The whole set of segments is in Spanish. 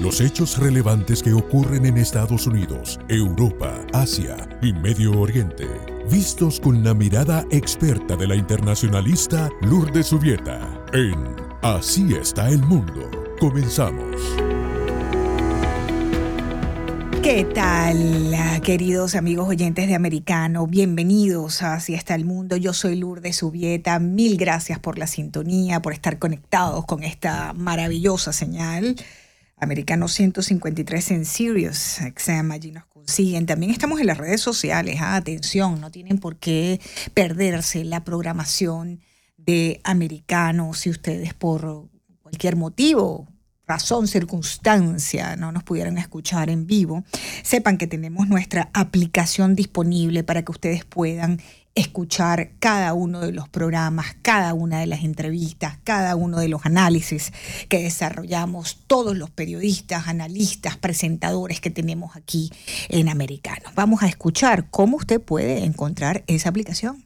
Los hechos relevantes que ocurren en Estados Unidos, Europa, Asia y Medio Oriente, vistos con la mirada experta de la internacionalista Lourdes Subieta, en Así está el mundo. Comenzamos. ¿Qué tal, queridos amigos oyentes de Americano? Bienvenidos a Así está el mundo. Yo soy Lourdes Subieta. Mil gracias por la sintonía, por estar conectados con esta maravillosa señal. Americano 153 en Sirius XM, allí nos consiguen. También estamos en las redes sociales, ah, atención, no tienen por qué perderse la programación de Americano si ustedes por cualquier motivo, razón, circunstancia, no nos pudieran escuchar en vivo, sepan que tenemos nuestra aplicación disponible para que ustedes puedan escuchar cada uno de los programas, cada una de las entrevistas, cada uno de los análisis que desarrollamos todos los periodistas, analistas, presentadores que tenemos aquí en Americano. Vamos a escuchar cómo usted puede encontrar esa aplicación.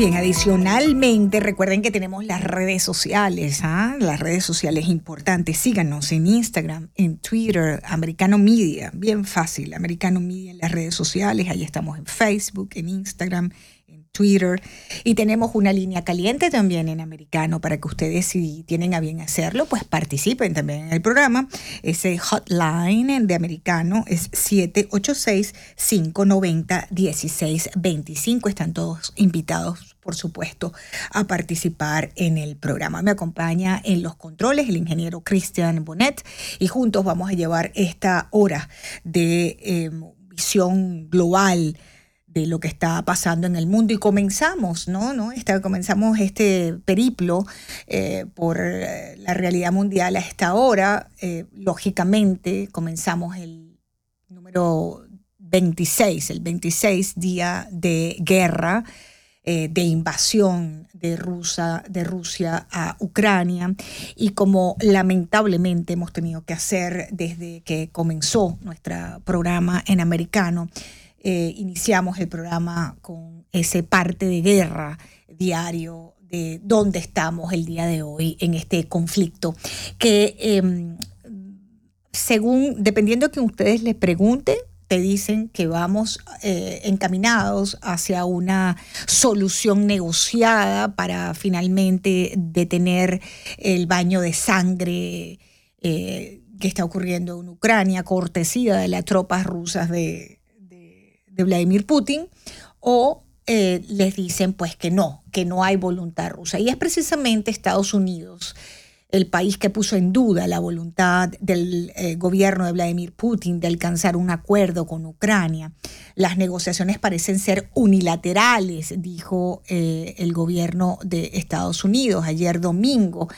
Bien, adicionalmente, recuerden que tenemos las redes sociales, ¿ah? las redes sociales importantes. Síganos en Instagram, en Twitter, Americano Media, bien fácil, Americano Media en las redes sociales. Ahí estamos en Facebook, en Instagram, Twitter. Y tenemos una línea caliente también en Americano para que ustedes, si tienen a bien hacerlo, pues participen también en el programa. Ese hotline de Americano es 786-590-1625. Están todos invitados por supuesto, a participar en el programa. Me acompaña en los controles el ingeniero Christian Bonet y juntos vamos a llevar esta hora de eh, visión global de lo que está pasando en el mundo y comenzamos, ¿no? ¿No? Está, comenzamos este periplo eh, por eh, la realidad mundial a esta hora. Eh, lógicamente comenzamos el número 26, el 26 día de guerra de invasión de, Rusia, de Rusia a Ucrania y como lamentablemente hemos tenido que hacer desde que comenzó nuestro programa en americano, eh, iniciamos el programa con ese parte de guerra diario de dónde estamos el día de hoy en este conflicto, que em, según, dependiendo de que ustedes les pregunten, te dicen que vamos eh, encaminados hacia una solución negociada para finalmente detener el baño de sangre eh, que está ocurriendo en Ucrania, cortesía de las tropas rusas de, de, Vladimir Putin, o eh, les dicen pues que no, que no hay voluntad rusa. Y es precisamente Estados Unidos el país que puso en duda la voluntad del eh, gobierno de Vladimir Putin de alcanzar un acuerdo con Ucrania. Las negociaciones parecen ser unilaterales, dijo eh, el gobierno de Estados Unidos ayer domingo.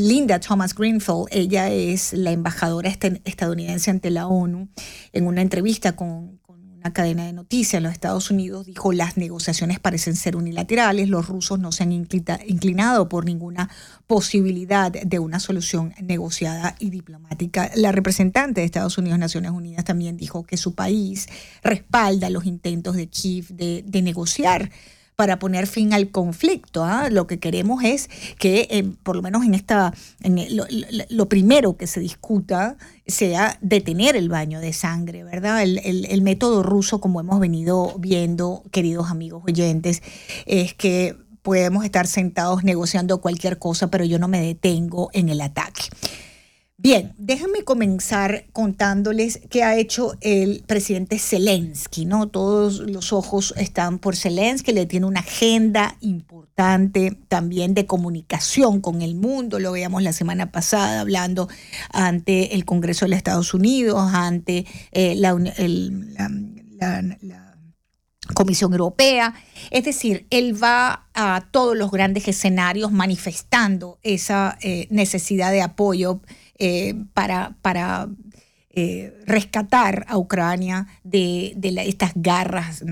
Linda Thomas Greenfield, ella es la embajadora estadounidense ante la ONU, en una entrevista con, una cadena de noticias en los Estados Unidos dijo las negociaciones parecen ser unilaterales, los rusos no se han inclinado por ninguna posibilidad de una solución negociada y diplomática. La representante de Estados Unidos, Naciones Unidas, también dijo que su país respalda los intentos de Kiev de negociar para poner fin al conflicto. ¿ah? Lo que queremos es que, eh, por lo menos en esta, lo, primero que se discuta sea detener el baño de sangre, ¿verdad? El, el método ruso, como hemos venido viendo, queridos amigos oyentes, es que podemos estar sentados negociando cualquier cosa, pero yo no me detengo en el ataque. Bien, déjenme comenzar contándoles qué ha hecho el presidente Zelensky, ¿no? Todos los ojos están por Zelensky, le tiene una agenda importante también de comunicación con el mundo, lo veíamos la semana pasada hablando ante el Congreso de los Estados Unidos, ante eh, la, Comisión Europea. Es decir, él va a todos los grandes escenarios manifestando esa eh, necesidad de apoyo eh, para, para eh, rescatar a Ucrania de, estas garras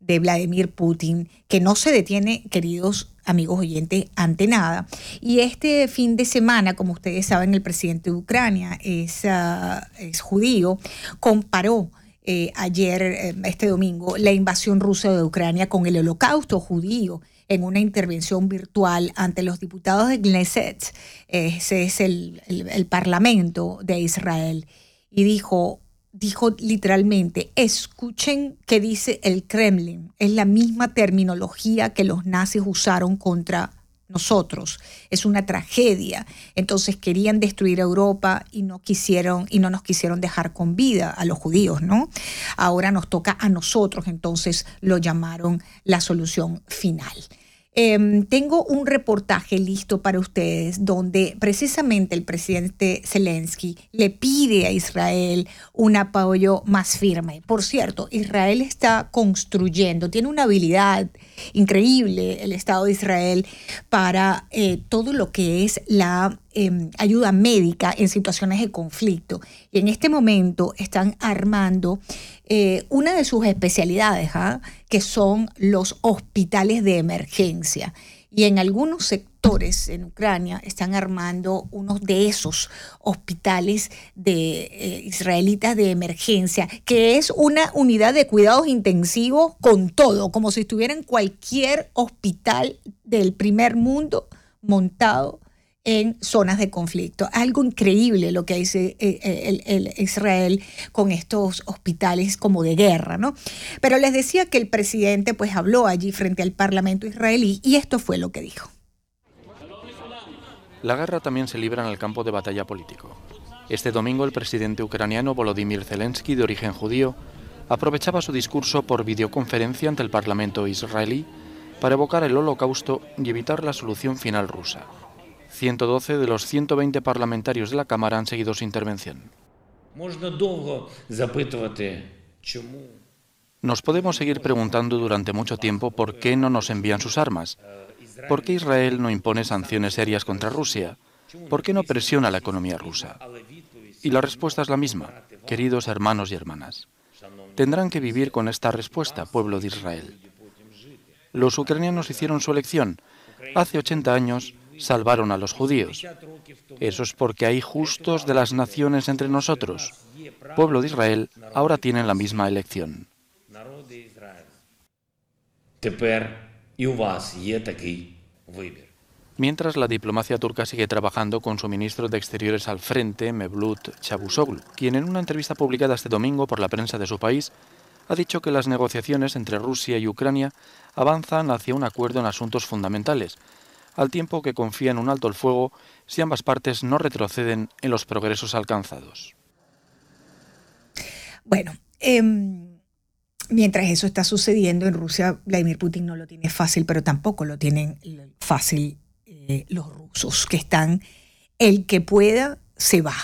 de Vladimir Putin, que no se detiene, queridos amigos oyentes, ante nada. Y este fin de semana, como ustedes saben, el presidente de Ucrania es, ah, es judío, comparó eh, ayer, este domingo, la invasión rusa de Ucrania con el holocausto judío en una intervención virtual ante los diputados de Knesset, ese es el, Parlamento de Israel, y dijo, dijo literalmente, escuchen qué dice el Kremlin, es la misma terminología que los nazis usaron contra nosotros. Es una tragedia. Entonces querían destruir Europa y no quisieron y no nos quisieron dejar con vida a los judíos, ¿no? Ahora nos toca a nosotros, entonces lo llamaron la solución final. Em, tengo un reportaje listo para ustedes donde precisamente el presidente Zelensky le pide a Israel un apoyo más firme. Por cierto, Israel está construyendo, tiene una habilidad increíble el Estado de Israel para eh, todo lo que es la em, ayuda médica en situaciones de conflicto. Y en este momento están armando eh, una de sus especialidades, ¿ah? que son los hospitales de emergencia. Y en algunos sectores en Ucrania están armando unos de esos hospitales de eh, israelitas de emergencia, que es una unidad de cuidados intensivos con todo, como si estuviera en cualquier hospital del primer mundo montado en zonas de conflicto. Algo increíble lo que hace eh, eh, el, Israel con estos hospitales como de guerra, ¿no? Pero les decía que el presidente pues habló allí frente al Parlamento israelí y esto fue lo que dijo. La guerra también se libra en el campo de batalla político. Este domingo el presidente ucraniano Volodymyr Zelensky, de origen judío, aprovechaba su discurso por videoconferencia ante el Parlamento israelí para evocar el holocausto y evitar la solución final rusa. 112 de los 120 parlamentarios de la Cámara han seguido su intervención. Nos podemos seguir preguntando durante mucho tiempo por qué no nos envían sus armas, por qué Israel no impone sanciones serias contra Rusia, por qué no presiona la economía rusa. Y la respuesta es la misma, queridos hermanos y hermanas. Tendrán que vivir con esta respuesta, pueblo de Israel. Los ucranianos hicieron su elección. Hace 80 años salvaron a los judíos. Eso es porque hay justos de las naciones entre nosotros. Pueblo de Israel ahora tienen la misma elección. Mientras la diplomacia turca sigue trabajando con su ministro de Exteriores al frente, Mevlut Çavuşoğlu, quien en una entrevista publicada este domingo por la prensa de su país ha dicho que las negociaciones entre Rusia y Ucrania avanzan hacia un acuerdo en asuntos fundamentales, al tiempo que confía en un alto el fuego si ambas partes no retroceden en los progresos alcanzados. Bueno, em, mientras eso está sucediendo en Rusia, Vladimir Putin no lo tiene fácil, pero tampoco lo tienen fácil eh, los rusos, que están, el que pueda, se va.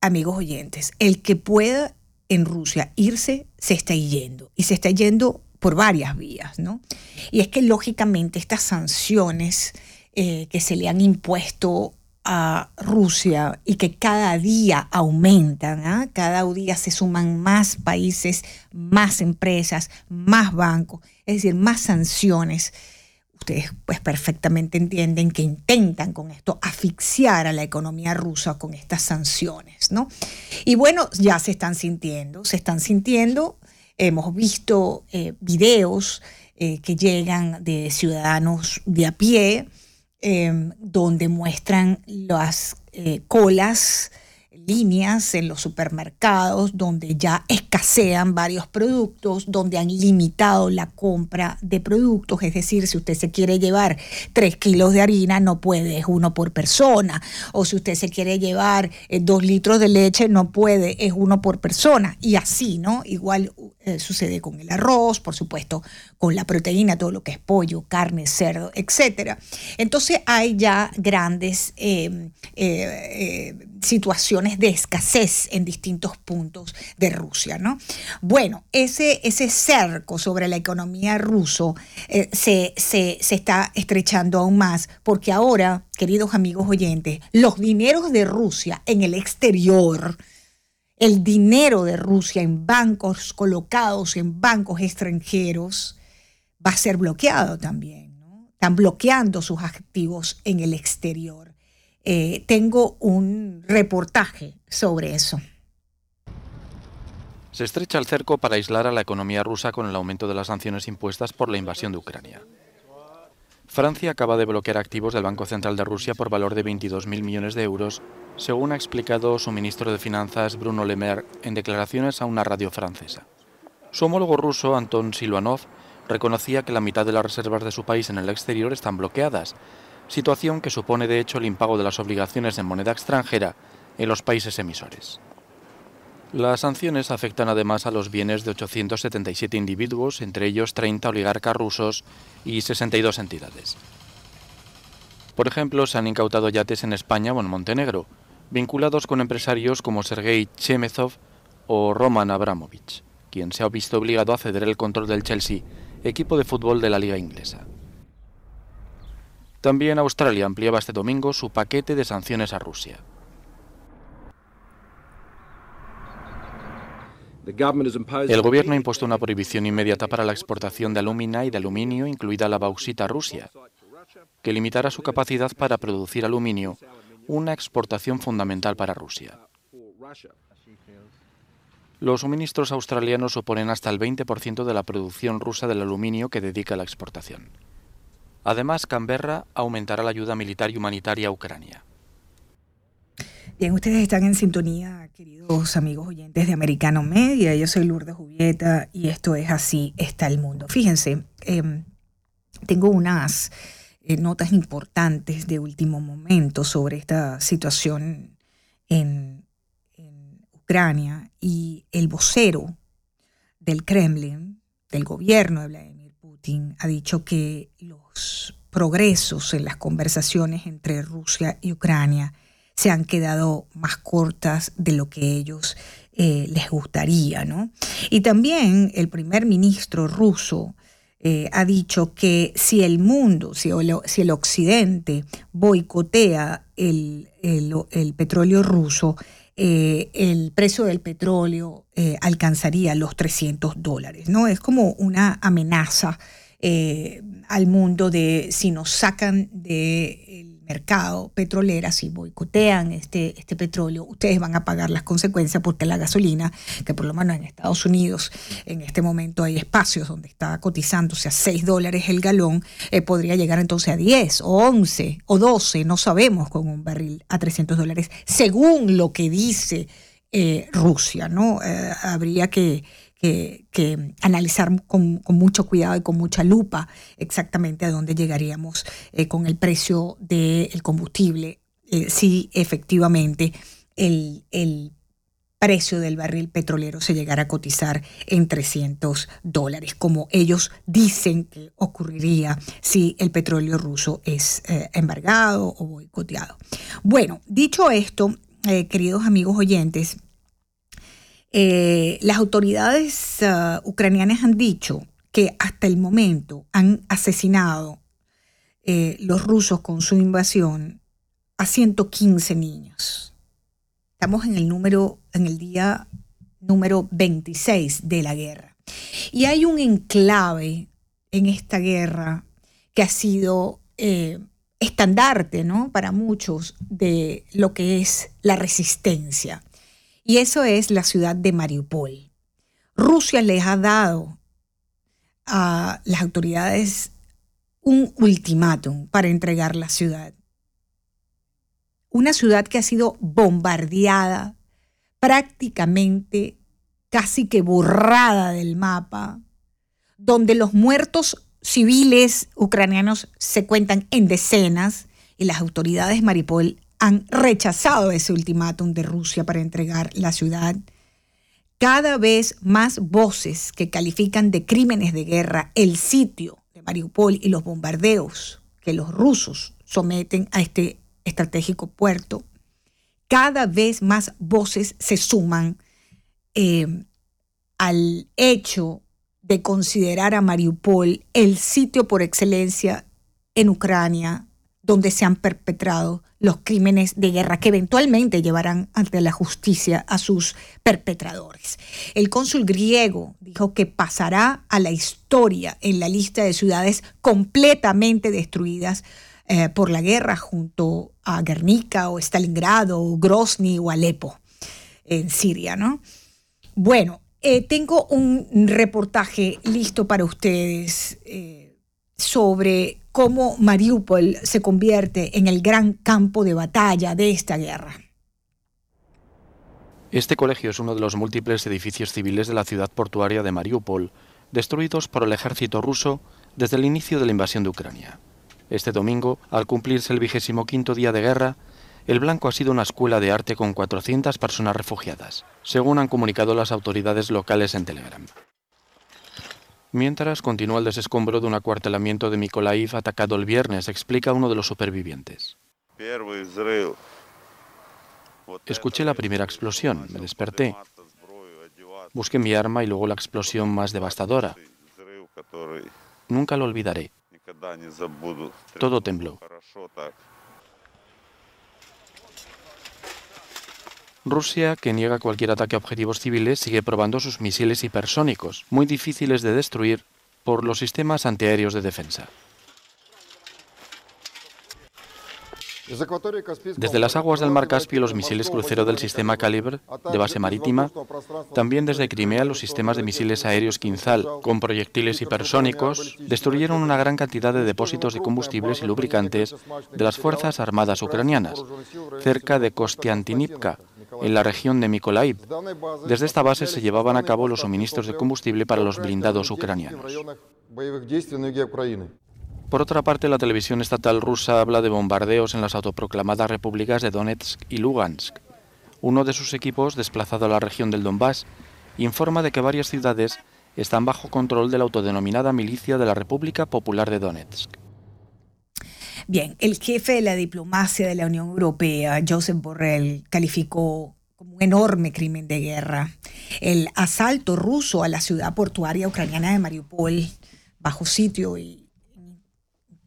Amigos oyentes, el que pueda en Rusia irse, se está yendo. Y se está yendo por varias vías, ¿no? Y es que lógicamente estas sanciones eh, que se le han impuesto a Rusia y que cada día aumentan, ¿ah? cada día se suman más países, más empresas, más bancos, es decir, más sanciones. Ustedes pues perfectamente entienden que intentan con esto asfixiar a la economía rusa con estas sanciones, ¿no? Y bueno, ya se están sintiendo, se están sintiendo Hemos visto eh, videos eh, que llegan de ciudadanos de a pie, em, donde muestran las eh, colas, líneas en los supermercados donde ya escasean varios productos, donde han limitado la compra de productos, es decir, si usted se quiere llevar tres kilos de harina, no puede, es uno por persona, o si usted se quiere llevar eh, dos litros de leche, no puede, es uno por persona, y así, ¿no? Igual eh, sucede con el arroz, por supuesto, con la proteína, todo lo que es pollo, carne, cerdo, etc. Entonces hay ya grandes eh, situaciones de escasez en distintos puntos de Rusia. ¿no? Bueno, ese, ese cerco sobre la economía ruso eh, se, se, se está estrechando aún más porque ahora, queridos amigos oyentes, los dineros de Rusia en el exterior, el dinero de Rusia en bancos colocados en bancos extranjeros, va a ser bloqueado también. ¿no? Están bloqueando sus activos en el exterior. Eh, tengo un reportaje sobre eso. Se estrecha el cerco para aislar a la economía rusa con el aumento de las sanciones impuestas por la invasión de Ucrania. Francia acaba de bloquear activos del Banco Central de Rusia por valor de 22.000 millones de euros, según ha explicado su ministro de Finanzas Bruno Le Maire en declaraciones a una radio francesa. Su homólogo ruso, Anton Silvanov, reconocía que la mitad de las reservas de su país en el exterior están bloqueadas situación que supone de hecho el impago de las obligaciones en moneda extranjera en los países emisores. Las sanciones afectan además a los bienes de 877 individuos, entre ellos 30 oligarcas rusos y 62 entidades. Por ejemplo, se han incautado yates en España o en Montenegro, vinculados con empresarios como Sergei Chemezov o Roman Abramovich, quien se ha visto obligado a ceder el control del Chelsea, equipo de fútbol de la liga inglesa. También Australia ampliaba este domingo su paquete de sanciones a Rusia. El gobierno ha impuesto una prohibición inmediata para la exportación de alumina y de aluminio, incluida la bauxita a Rusia, que limitará su capacidad para producir aluminio, una exportación fundamental para Rusia. Los suministros australianos suponen hasta el 20% de la producción rusa del aluminio que dedica a la exportación. Además, Canberra aumentará la ayuda militar y humanitaria a Ucrania. Bien, ustedes están en sintonía, queridos amigos oyentes de Americano Media. Yo soy Lourdes Julieta y esto es Así está el mundo. Fíjense, em, tengo unas eh, notas importantes de último momento sobre esta situación en, en Ucrania y el vocero del Kremlin, del gobierno de Vladimir Putin, ha dicho que los progresos en las conversaciones entre Rusia y Ucrania se han quedado más cortas de lo que ellos eh, les gustaría. ¿no? Y también el primer ministro ruso eh, ha dicho que si el mundo, si, el occidente boicotea el, petróleo ruso, eh, el precio del petróleo alcanzaría los 300 dólares. ¿no? Es como una amenaza al mundo de si nos sacan del mercado petrolera, si boicotean este, este petróleo, ustedes van a pagar las consecuencias porque la gasolina, que por lo menos en Estados Unidos en este momento hay espacios donde está cotizándose a 6 dólares el galón, eh, podría llegar entonces a 10 o 11 o 12, no sabemos, con un barril a 300 dólares, según lo que dice eh, Rusia, ¿no? habría que que, analizar con, mucho cuidado y con mucha lupa exactamente a dónde llegaríamos eh, con el precio del combustible, eh, si efectivamente el, precio del barril petrolero se llegara a cotizar en 300 dólares, como ellos dicen que ocurriría si el petróleo ruso es eh, embargado o boicoteado. Bueno, dicho esto, queridos amigos oyentes, eh, las autoridades uh, ucranianas han dicho que hasta el momento han asesinado eh, los rusos con su invasión a 115 niños. Estamos en el número, en el día número 26 de la guerra. Y hay un enclave en esta guerra que ha sido eh, estandarte, ¿no? Para muchos de lo que es la resistencia. Y eso es la ciudad de Mariupol. Rusia les ha dado a las autoridades un ultimátum para entregar la ciudad. una ciudad que ha sido bombardeada, prácticamente casi que borrada del mapa, donde los muertos civiles ucranianos se cuentan en decenas y las autoridades Maripol han rechazado ese ultimátum de Rusia para entregar la ciudad. Cada vez más voces que califican de crímenes de guerra el sitio de Mariupol y los bombardeos que los rusos someten a este estratégico puerto. Cada vez más voces se suman eh, al hecho de considerar a Mariupol el sitio por excelencia en Ucrania donde se han perpetrado los crímenes de guerra que eventualmente llevarán ante la justicia a sus perpetradores. El cónsul griego dijo que pasará a la historia en la lista de ciudades completamente destruidas eh, por la guerra junto a Guernica o Stalingrado o Grozny o Alepo en Siria, ¿no? Bueno, eh, tengo un reportaje listo para ustedes eh, sobre cómo Mariupol se convierte en el gran campo de batalla de esta guerra. Este colegio es uno de los múltiples edificios civiles de la ciudad portuaria de Mariupol, destruidos por el ejército ruso desde el inicio de la invasión de Ucrania. Este domingo, al cumplirse el vigésimo quinto día de guerra, el Blanco ha sido una escuela de arte con 400 personas refugiadas, según han comunicado las autoridades locales en Telegram. Mientras continúa el desescombro de un acuartelamiento de Mykolaiv atacado el viernes, explica uno de los supervivientes. Escuché la primera explosión, me desperté. Busqué mi arma y luego la explosión más devastadora. Nunca lo olvidaré. Todo tembló. Rusia, que niega cualquier ataque a objetivos civiles, sigue probando sus misiles hipersónicos, muy difíciles de destruir por los sistemas antiaéreos de defensa. Desde las aguas del mar Caspio los misiles crucero del sistema Calibre de base marítima, también desde Crimea los sistemas de misiles aéreos Kinzhal con proyectiles hipersónicos destruyeron una gran cantidad de depósitos de combustibles y lubricantes de las Fuerzas Armadas ucranianas, cerca de Kostiantinivka, en la región de Mykolaiv. Desde esta base se llevaban a cabo los suministros de combustible para los blindados ucranianos. Por otra parte, la televisión estatal rusa habla de bombardeos en las autoproclamadas repúblicas de Donetsk y Lugansk. Uno de sus equipos, desplazado a la región del Donbass, informa de que varias ciudades están bajo control de la autodenominada milicia de la República Popular de Donetsk. Bien, el jefe de la diplomacia de la Unión Europea, Joseph Borrell, calificó como un enorme crimen de guerra el asalto ruso a la ciudad portuaria ucraniana de Mariupol bajo sitio y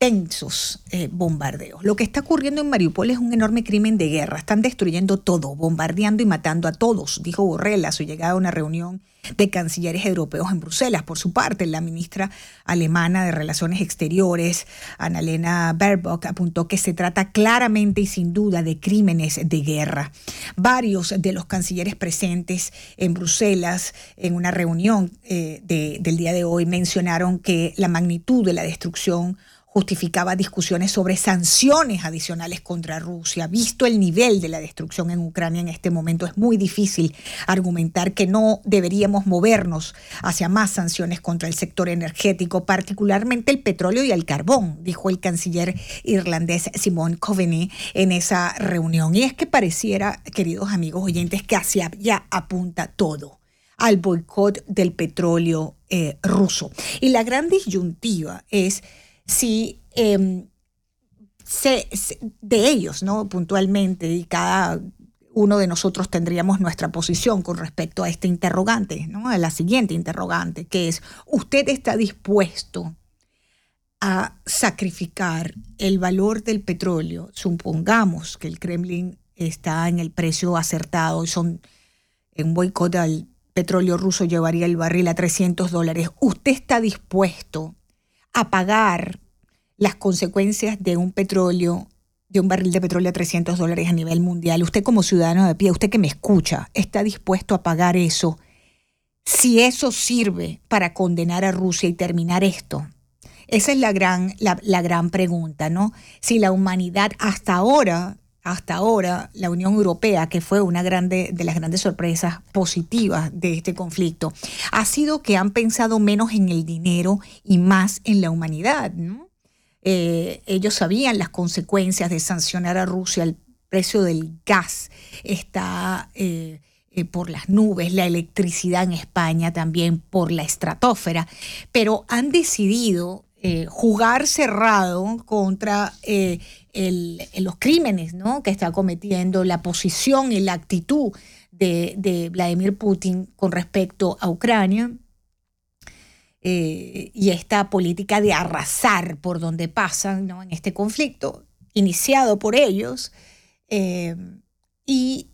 intensos eh, bombardeos. Lo que está ocurriendo en Mariupol es un enorme crimen de guerra. Están destruyendo todo, bombardeando y matando a todos, dijo Borrell a su llegada a una reunión de cancilleres europeos en Bruselas. Por su parte, la ministra alemana de Relaciones Exteriores, Annalena Baerbock, apuntó que se trata claramente y sin duda de crímenes de guerra. Varios de los cancilleres presentes en Bruselas en una reunión eh, del día de hoy mencionaron que la magnitud de la destrucción justificaba discusiones sobre sanciones adicionales contra Rusia. Visto el nivel de la destrucción en Ucrania en este momento, es muy difícil argumentar que no deberíamos movernos hacia más sanciones contra el sector energético, particularmente el petróleo y el carbón, dijo el canciller irlandés Simon Coveney en esa reunión. Y es que pareciera, queridos amigos oyentes, que hacia allá apunta todo al boicot del petróleo eh, ruso. Y la gran disyuntiva es si em, de ellos, ¿no? Puntualmente, y cada uno de nosotros tendríamos nuestra posición con respecto a este interrogante, ¿no? A la siguiente interrogante, que es, ¿usted está dispuesto a sacrificar el valor del petróleo? Supongamos que el Kremlin está en el precio acertado y son en boicot al petróleo ruso llevaría el barril a 300 dólares. ¿Usted está dispuesto a pagar las consecuencias de un petróleo, de un barril de petróleo a 300 dólares a nivel mundial. Usted como ciudadano de pie, usted que me escucha, ¿está dispuesto a pagar eso? Si eso sirve para condenar a Rusia y terminar esto. Esa es la gran, la, gran pregunta, ¿no? Si la humanidad hasta ahora hasta ahora la Unión Europea, que fue una grande, de las grandes sorpresas positivas de este conflicto, ha sido que han pensado menos en el dinero y más en la humanidad. Eh, ellos sabían las consecuencias de sancionar a Rusia, el precio del gas está eh, eh, por las nubes, la electricidad en España también por la estratosfera, pero han decidido jugar cerrado contra los crímenes que está cometiendo, la posición y la actitud de, Vladimir Putin con respecto a Ucrania. Eh, y esta política de arrasar por donde pasan ¿no? en este conflicto, iniciado por ellos, eh, y,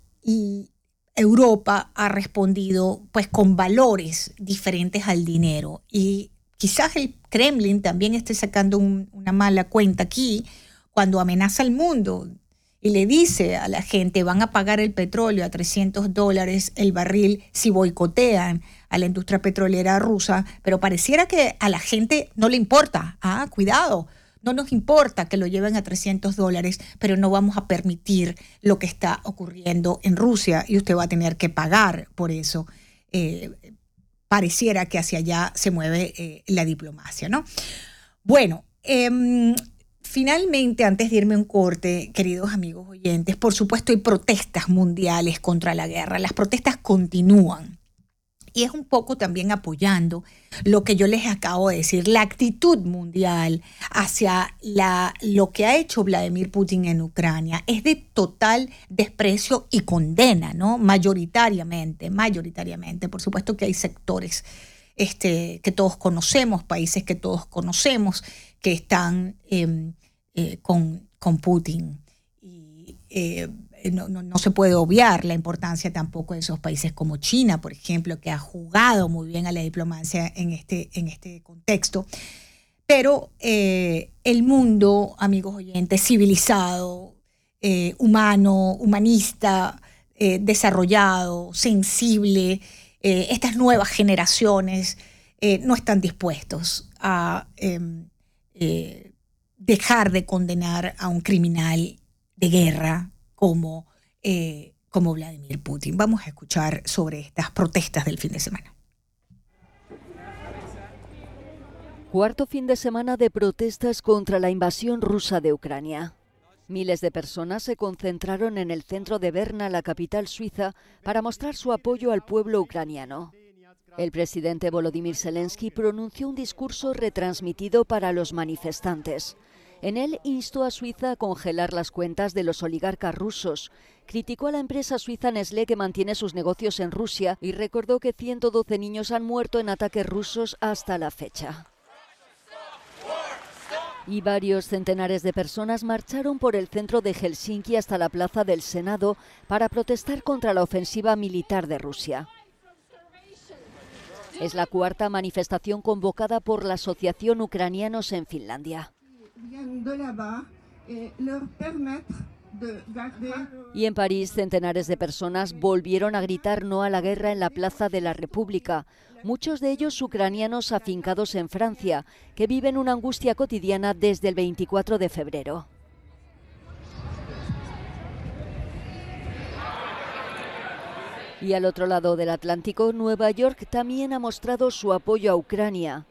Europa ha respondido pues con valores diferentes al dinero. Y quizás el Kremlin también esté sacando una mala cuenta aquí, cuando amenaza al mundo y le dice a la gente van a pagar el petróleo a 300 dólares el barril si boicotean a la industria petrolera rusa, pero pareciera que a la gente no le importa. Ah, cuidado, no nos importa que lo lleven a 300 dólares, pero no vamos a permitir lo que está ocurriendo en Rusia y usted va a tener que pagar por eso. Eh, pareciera que hacia allá se mueve eh, la diplomacia, ¿no? Bueno, eh, Finalmente, antes de irme a un corte, queridos amigos oyentes, por supuesto hay protestas mundiales contra la guerra. Las protestas continúan. Y es un poco también apoyando lo que yo les acabo de decir, la actitud mundial hacia la, lo que ha hecho Vladimir Putin en Ucrania es de total desprecio y condena, ¿no? Mayoritariamente, mayoritariamente. Por supuesto que hay sectores este, que todos conocemos, países que todos conocemos, que están em, eh, con, con, Putin. Y eh, no, no, se puede obviar la importancia tampoco de esos países como China, por ejemplo, que ha jugado muy bien a la diplomacia en este, en este contexto. Pero eh, el mundo, amigos oyentes, civilizado, humano, humanista, desarrollado, sensible, estas nuevas generaciones no están dispuestos a em, eh, dejar de condenar a un criminal de guerra como, eh, como Vladimir Putin. Vamos a escuchar sobre estas protestas del fin de semana. Cuarto fin de semana de protestas contra la invasión rusa de Ucrania. Miles de personas se concentraron en el centro de Berna, la capital suiza, para mostrar su apoyo al pueblo ucraniano. El presidente Volodymyr Zelensky pronunció un discurso retransmitido para los manifestantes. En él instó a Suiza a congelar las cuentas de los oligarcas rusos, criticó a la empresa suiza Nestlé que mantiene sus negocios en Rusia y recordó que 112 niños han muerto en ataques rusos hasta la fecha. Y varios centenares de personas marcharon por el centro de Helsinki hasta la plaza del Senado para protestar contra la ofensiva militar de Rusia. Es la cuarta manifestación convocada por la Asociación Ucranianos en Finlandia. Y en París, centenares de personas volvieron a gritar no a la guerra en la Plaza de la República, muchos de ellos ucranianos afincados en Francia, que viven una angustia cotidiana desde el 24 de febrero. Y al otro lado del Atlántico, Nueva York también ha mostrado su apoyo a Ucrania.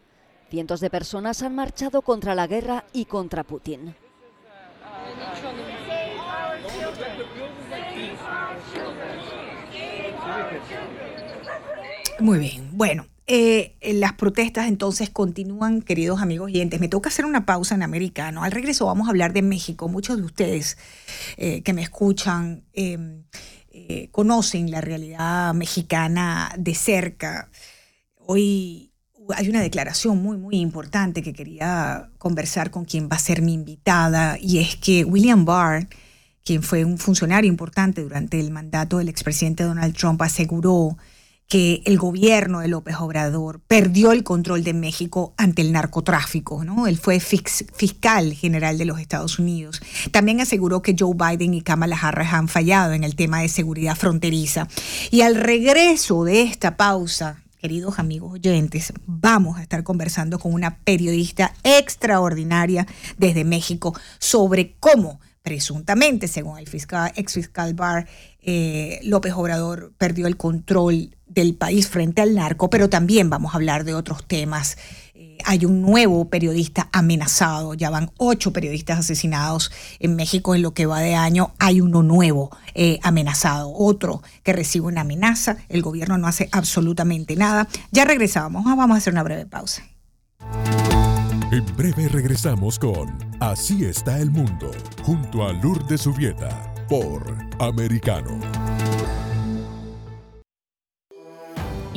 Cientos de personas han marchado contra la guerra y contra Putin. Muy bien, bueno, eh, las protestas entonces continúan, queridos amigos oyentes. Me toca hacer una pausa en americano. Al regreso vamos a hablar de México. Muchos de ustedes eh, que me escuchan em, eh, conocen la realidad mexicana de cerca. Hoy hay una declaración muy, muy importante que quería conversar con quien va a ser mi invitada, y es que William Barr, quien fue un funcionario importante durante el mandato del expresidente Donald Trump, aseguró que el gobierno de López Obrador perdió el control de México ante el narcotráfico, ¿no? Él fue fiscal general de los Estados Unidos. También aseguró que Joe Biden y Kamala Harris han fallado en el tema de seguridad fronteriza. Y al regreso de esta pausa, queridos amigos oyentes, vamos a estar conversando con una periodista extraordinaria desde México sobre cómo presuntamente, según el fiscal, ex fiscal Barr, eh, López Obrador perdió el control del país frente al narco, pero también vamos a hablar de otros temas. Hay un nuevo periodista amenazado, ya van ocho periodistas asesinados en México en lo que va de año, hay uno nuevo eh, amenazado, otro que recibe una amenaza, el gobierno no hace absolutamente nada. Ya regresamos, vamos a hacer una breve pausa. En breve regresamos con Así está el mundo, junto a Lourdes Subieta, por Americano.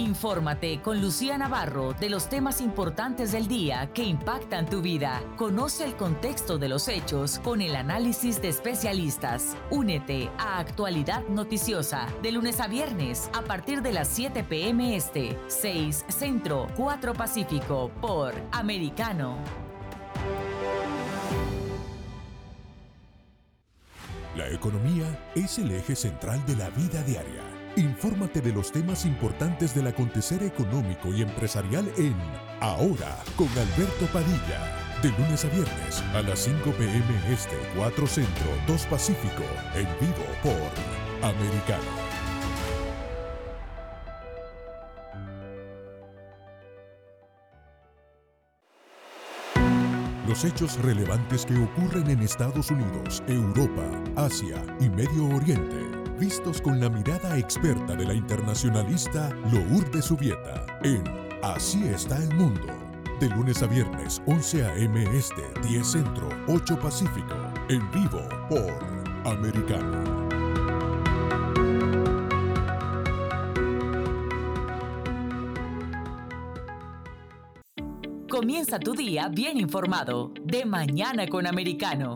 Infórmate con Lucía Navarro de los temas importantes del día que impactan tu vida. Conoce el contexto de los hechos con el análisis de especialistas. Únete a Actualidad Noticiosa de lunes a viernes a partir de las 7 p.m. Este, 6 Centro, 4 Pacífico por Americano. La economía es el eje central de la vida diaria Infórmate de los temas importantes del acontecer económico y empresarial en Ahora con Alberto Padilla. De lunes a viernes a las 5 pm este, 4 centro, 2 pacífico, en vivo por Americano. Los hechos relevantes que ocurren en Estados Unidos, Europa, Asia y Medio Oriente vistos con la mirada experta de la internacionalista Lourdes Subieta en Así está el mundo. De lunes a viernes, 11 a.m. Este, 10 Centro, 8 Pacífico. En vivo por Americano. Comienza tu día bien informado. De mañana con Americano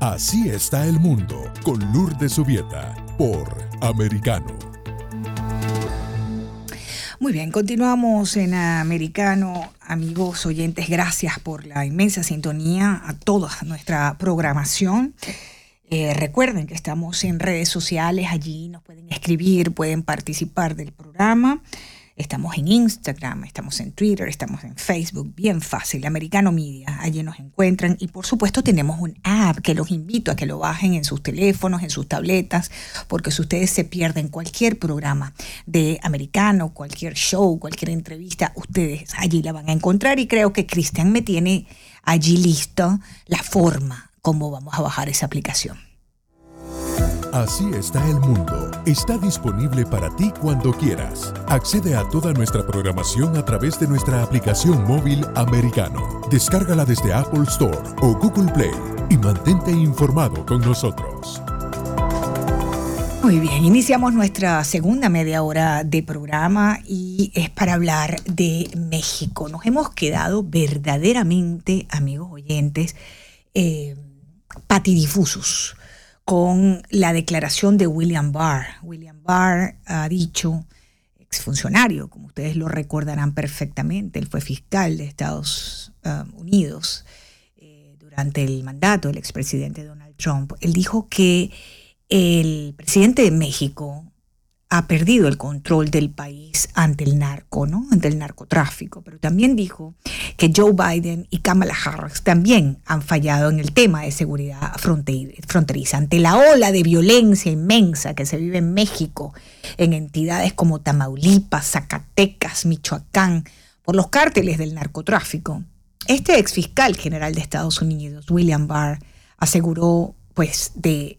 Así está el mundo, con Lourdes Subieta, por Americano. Muy bien, continuamos en Americano. Amigos oyentes, gracias por la inmensa sintonía a toda nuestra programación. Eh, recuerden que estamos en redes sociales, allí nos pueden escribir, pueden participar del programa. Estamos en Instagram, estamos en Twitter, estamos en Facebook, bien fácil, Americano Media, allí nos encuentran y por supuesto tenemos un app que los invito a que lo bajen en sus teléfonos, en sus tabletas, porque si ustedes se pierden cualquier programa de Americano, cualquier show, cualquier entrevista, ustedes allí la van a encontrar y creo que Cristian me tiene allí listo la forma como vamos a bajar esa aplicación. Así está el mundo. Está disponible para ti cuando quieras. Accede a toda nuestra programación a través de nuestra aplicación móvil americano. Descárgala desde Apple Store o Google Play y mantente informado con nosotros. Muy bien, iniciamos nuestra segunda media hora de programa y es para hablar de México. Nos hemos quedado verdaderamente, amigos oyentes, eh, patidifusos con la declaración de William Barr. William Barr ha dicho, exfuncionario, como ustedes lo recordarán perfectamente, él fue fiscal de Estados um, Unidos eh, durante el mandato del expresidente Donald Trump. Él dijo que el presidente de México ha perdido el control del país ante el narco, ¿no? Ante el narcotráfico. Pero también dijo que Joe Biden y Kamala Harris también han fallado en el tema de seguridad fronteriza. Ante la ola de violencia inmensa que se vive en México, en entidades como Tamaulipas, Zacatecas, Michoacán, por los cárteles del narcotráfico, este ex fiscal general de Estados Unidos, William Barr, aseguró pues de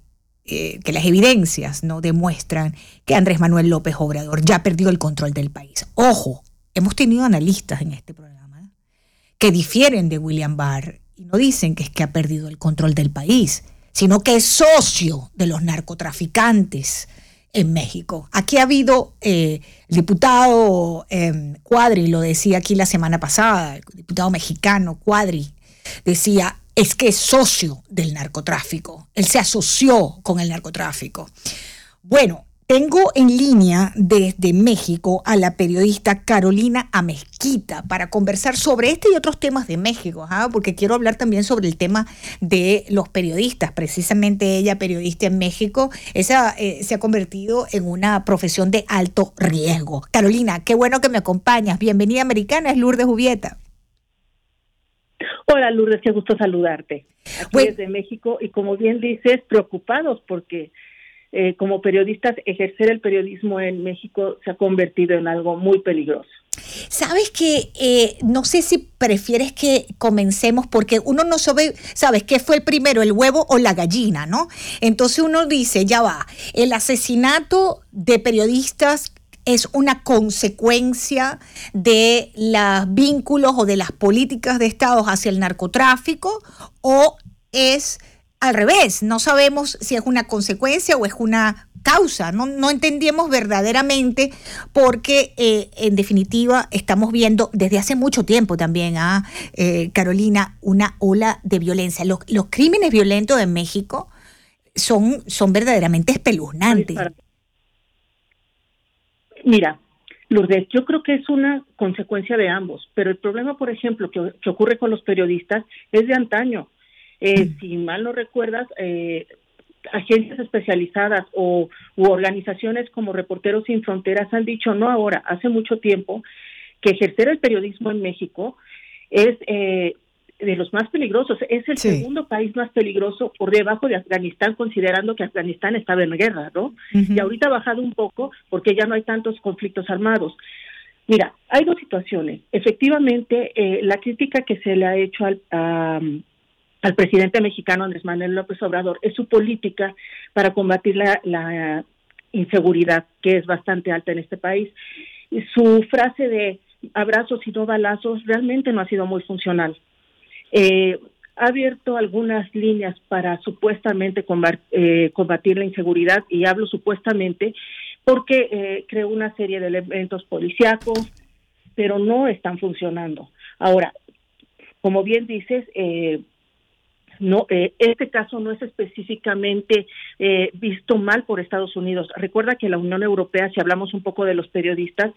eh, que las evidencias no demuestran que Andrés Manuel López Obrador ya perdió el control del país. Ojo, hemos tenido analistas en este programa que difieren de William Barr y no dicen que es que ha perdido el control del país, sino que es socio de los narcotraficantes en México. Aquí ha habido eh, el diputado eh, Cuadri, lo decía aquí la semana pasada, el diputado mexicano Cuadri, decía, es que es socio del narcotráfico, él se asoció con el narcotráfico. Bueno, tengo en línea desde México a la periodista Carolina Amezquita para conversar sobre este y otros temas de México, ¿ah? porque quiero hablar también sobre el tema de los periodistas. Precisamente ella, periodista en México, esa eh, se ha convertido en una profesión de alto riesgo. Carolina, qué bueno que me acompañas. Bienvenida americana, es Lourdes Jubieta. Hola Lourdes, qué gusto saludarte. Aquí desde México y como bien dices, preocupados porque eh, como periodistas, ejercer el periodismo en México se ha convertido en algo muy peligroso. Sabes que eh, no sé si prefieres que comencemos porque uno no sabe, sabes qué fue el primero, el huevo o la gallina, ¿no? Entonces uno dice, ya va, el asesinato de periodistas es una consecuencia de los vínculos o de las políticas de Estados hacia el narcotráfico o es al revés, no sabemos si es una consecuencia o es una causa, no, no entendíamos verdaderamente porque eh, en definitiva estamos viendo desde hace mucho tiempo también a ¿ah? eh, Carolina una ola de violencia. Los, crímenes violentos en México son, son verdaderamente espeluznantes. Mira, Lourdes, yo creo que es una consecuencia de ambos, pero el problema, por ejemplo, que, que ocurre con los periodistas es de antaño. Eh, si mal no recuerdas, eh, agencias especializadas o u organizaciones como Reporteros Sin Fronteras han dicho, no ahora, hace mucho tiempo, que ejercer el periodismo en México es eh, de los más peligrosos. Es el segundo país más peligroso por debajo de Afganistán, considerando que Afganistán estaba en guerra, ¿no? Y ahorita ha bajado un poco porque ya no hay tantos conflictos armados. Mira, hay dos situaciones. Efectivamente, eh, la crítica que se le ha hecho al, a, al presidente mexicano Andrés Manuel López Obrador es su política para combatir la, inseguridad que es bastante alta en este país. Su frase de abrazos y no balazos realmente no ha sido muy funcional. Eh, ha abierto algunas líneas para supuestamente eh, combatir la inseguridad y hablo supuestamente porque eh, creó una serie de elementos policíacos, pero no están funcionando. Ahora, como bien dices, eh, no eh, este caso no es específicamente eh, visto mal por Estados Unidos. Recuerda que la Unión Europea, si hablamos un poco de los periodistas,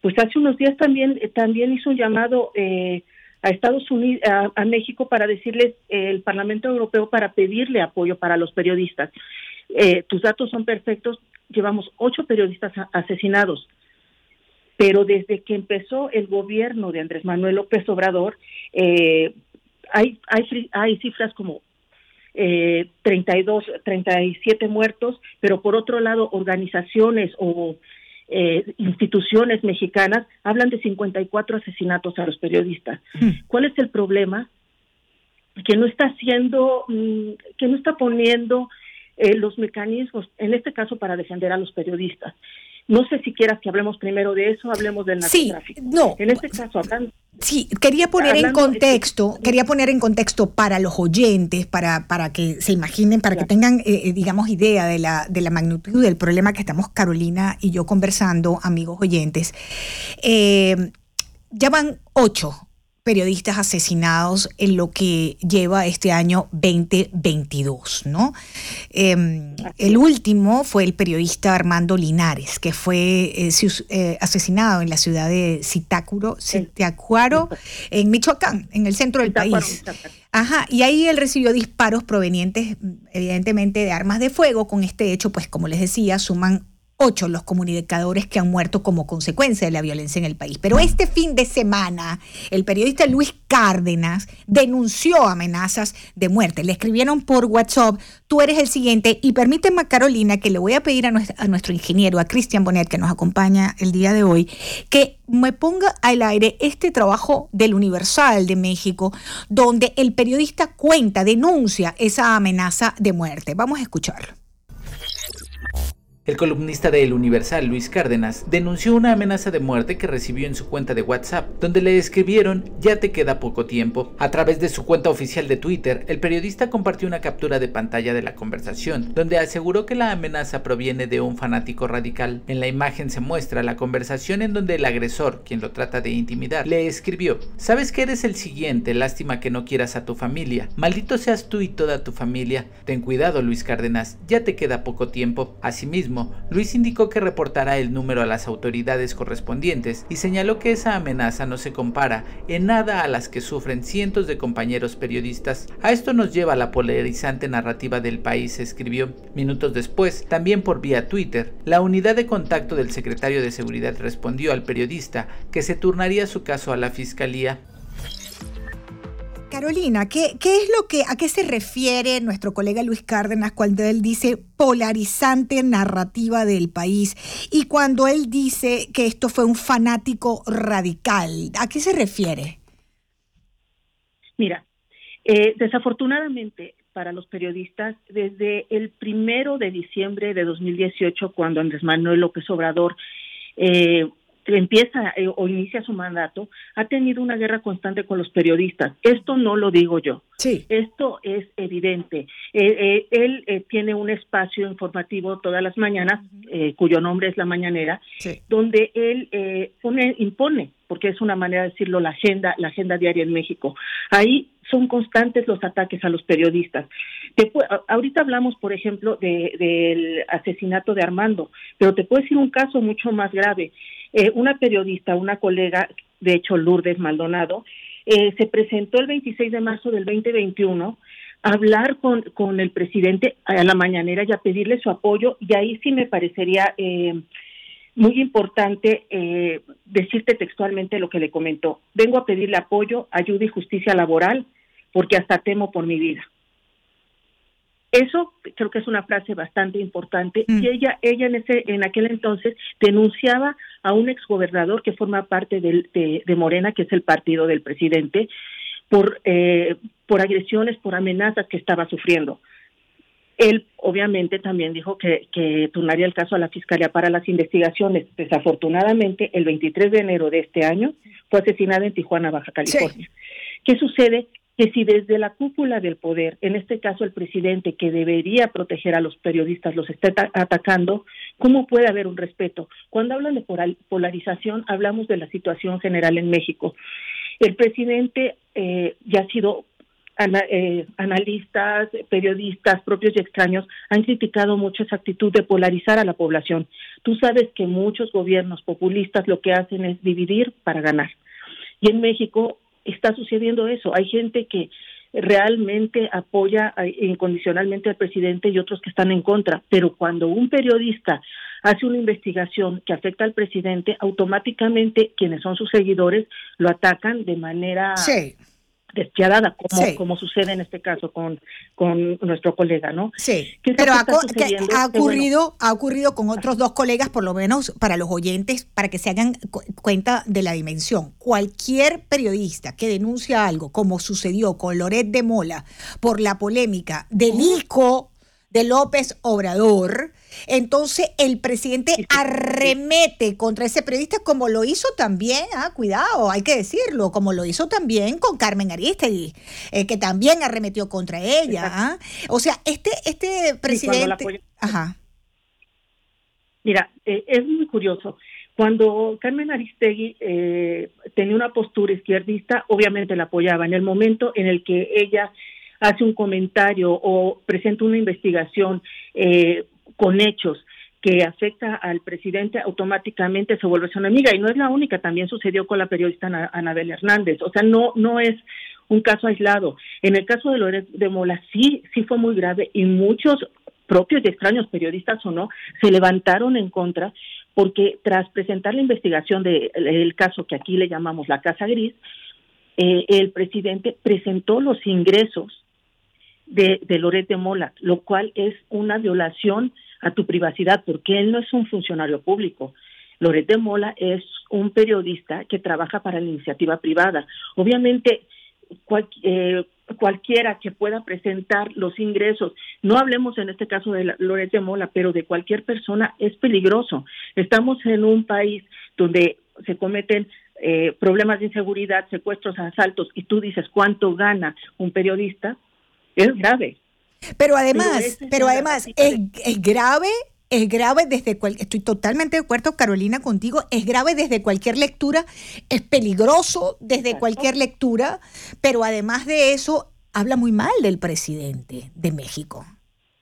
pues hace unos días también eh, también hizo un llamado a Estados Unidos, a, México para decirles el Parlamento Europeo para pedirle apoyo para los periodistas. tus datos son perfectos. Llevamos ocho periodistas asesinados pero desde que empezó el gobierno de Andrés Manuel López Obrador, eh, hay, hay, hay cifras como eh, 32, 37 muertos, pero por otro lado, organizaciones o eh, instituciones mexicanas hablan de 54 asesinatos a los periodistas. Hmm. ¿Cuál es el problema? Que no está haciendo, mm, que no está poniendo eh, los mecanismos, en este caso para defender a los periodistas. No sé si quieras que hablemos primero de eso, hablemos del narcotráfico. Sí, no. En este caso, hablando. Sí, quería poner en contexto, quería poner en contexto para los oyentes, para, para que se imaginen, para que tengan, eh, eh, digamos, idea de la, de la magnitud del problema que estamos Carolina y yo conversando, amigos oyentes. Eh, ya van ocho periodistas asesinados en lo que lleva este año 2022, ¿no? Em, el último fue el periodista Armando Linares, que fue eh, eh, asesinado en la ciudad de Zitácuaro, en Michoacán, en el centro del país. Ajá, y ahí él recibió disparos provenientes, evidentemente, de armas de fuego. Con este hecho, pues como les decía, suman ocho los comunicadores que han muerto como consecuencia de la violencia en el país. Pero este fin de semana, el periodista Luis Cárdenas denunció amenazas de muerte. Le escribieron por WhatsApp, tú eres el siguiente, y permíteme, Carolina, que le voy a pedir a nuestro, ingeniero, a Cristian Bonet, que nos acompaña el día de hoy, que me ponga al aire este trabajo del Universal de México, donde el periodista cuenta, denuncia esa amenaza de muerte. Vamos a escucharlo. El columnista de El Universal, Luis Cárdenas, denunció una amenaza de muerte que recibió en su cuenta de WhatsApp, donde le escribieron ya te queda poco tiempo. A través de su cuenta oficial de Twitter, el periodista compartió una captura de pantalla de la conversación, donde aseguró que la amenaza proviene de un fanático radical. En la imagen se muestra la conversación en donde el agresor, quien lo trata de intimidar, le escribió, sabes que eres el siguiente, lástima que no quieras a tu familia, maldito seas tú y toda tu familia, ten cuidado Luis Cárdenas, ya te queda poco tiempo. Asimismo, Luis indicó que reportará el número a las autoridades correspondientes y señaló que esa amenaza no se compara en nada a las que sufren cientos de compañeros periodistas. A esto nos lleva la polarizante narrativa del país, escribió. Minutos después, también por vía Twitter, la unidad de contacto del secretario de Seguridad respondió al periodista que se turnaría su caso a la fiscalía Carolina, ¿qué, es lo que, a qué se refiere nuestro colega Luis Cárdenas cuando él dice polarizante narrativa del país y cuando él dice que esto fue un fanático radical? ¿A qué se refiere? Mira, eh, desafortunadamente para los periodistas, desde el primero de diciembre de 2018, cuando Andrés Manuel López Obrador eh, empieza eh, o inicia su mandato, ha tenido una guerra constante con los periodistas. Esto no lo digo yo. Sí. Esto es evidente. Eh, eh, él tiene un espacio informativo todas las mañanas, cuyo nombre es La Mañanera, donde él pone, impone, porque es una manera de decirlo, la agenda, la agenda diaria en México. Ahí son constantes los ataques a los periodistas. ahorita hablamos, por ejemplo, del asesinato de Armando, pero te puedo decir un caso mucho más grave. Eh, una periodista, una colega, de hecho Lourdes Maldonado, eh, se presentó el 26 de marzo del 2021 a hablar con, con el presidente a la mañanera y a pedirle su apoyo y ahí sí me parecería eh, muy importante decirte textualmente lo que le comentó. Vengo a pedirle apoyo, ayuda y justicia laboral porque hasta temo por mi vida. Eso creo que es una frase bastante importante mm. y ella ella en ese en aquel entonces denunciaba a un exgobernador que forma parte de, Morena, que es el partido del presidente, por eh, por agresiones, por amenazas que estaba sufriendo. Él obviamente también dijo que, que turnaría el caso a la Fiscalía para las investigaciones. Desafortunadamente, el 23 de enero de este año fue asesinada en Tijuana, Baja California. ¿Qué sucede? Que si desde la cúpula del poder, en este caso el presidente que debería proteger a los periodistas, los está atacando, ¿cómo puede haber un respeto? Cuando hablan de polarización, hablamos de la situación general en México. El presidente eh, ya ha sido eh, analistas, periodistas, propios y extraños, han criticado mucho esa actitud de polarizar a la población. Tú sabes que muchos gobiernos populistas lo que hacen es dividir para ganar. Y en México está sucediendo eso. Hay gente que realmente apoya incondicionalmente al presidente y otros que están en contra, pero cuando un periodista hace una investigación que afecta al presidente, automáticamente quienes son sus seguidores lo atacan de manera despiadada, como, como sucede en este caso con, con nuestro colega, ¿no? Sí, pero ha, ha, ocurrido, ha ocurrido con otros dos colegas, por lo menos para los oyentes, para que se hagan cuenta de la dimensión. Cualquier periodista que denuncia algo, como sucedió con Loret de Mola, por la polémica del hijo de López Obrador, entonces el presidente arremete contra ese periodista como lo hizo también, ah, cuidado, hay que decirlo, como lo hizo también con Carmen Aristegui, eh, que también arremetió contra ella. Ah. O sea, este, este presidente... Ajá. Mira, eh, es muy curioso. Cuando Carmen Aristegui eh, tenía una postura izquierdista, obviamente la apoyaba. En el momento en el que ella hace un comentario o presenta una investigación eh, con hechos que afecta al presidente, automáticamente se vuelve su enemiga. Y no es la única, también sucedió con la periodista Anabel Hernández. O sea, no, no es un caso aislado. En el caso de Loret de Mola, sí, sí fue muy grave y muchos propios y extraños periodistas o no, se levantaron en contra porque tras presentar la investigación del caso que aquí le llamamos la Casa Gris, eh, el presidente presentó los ingresos de, de Loret de Mola, lo cual es una violación a tu privacidad, porque él no es un funcionario público. Loret Mola es un periodista que trabaja para la iniciativa privada. Obviamente, eh, cualquiera que pueda presentar los ingresos, no hablemos en este caso de Lores de Mola, pero de cualquier persona, es peligroso. Estamos en un país donde se cometen eh, problemas de inseguridad, secuestros, asaltos, y tú dices cuánto gana un periodista, es grave. Pero además, pero, además, es, es grave es grave desde cual, estoy totalmente de acuerdo, Carolina, contigo, es grave desde cualquier lectura, es peligroso desde cualquier lectura, pero además de eso, habla muy mal del presidente de México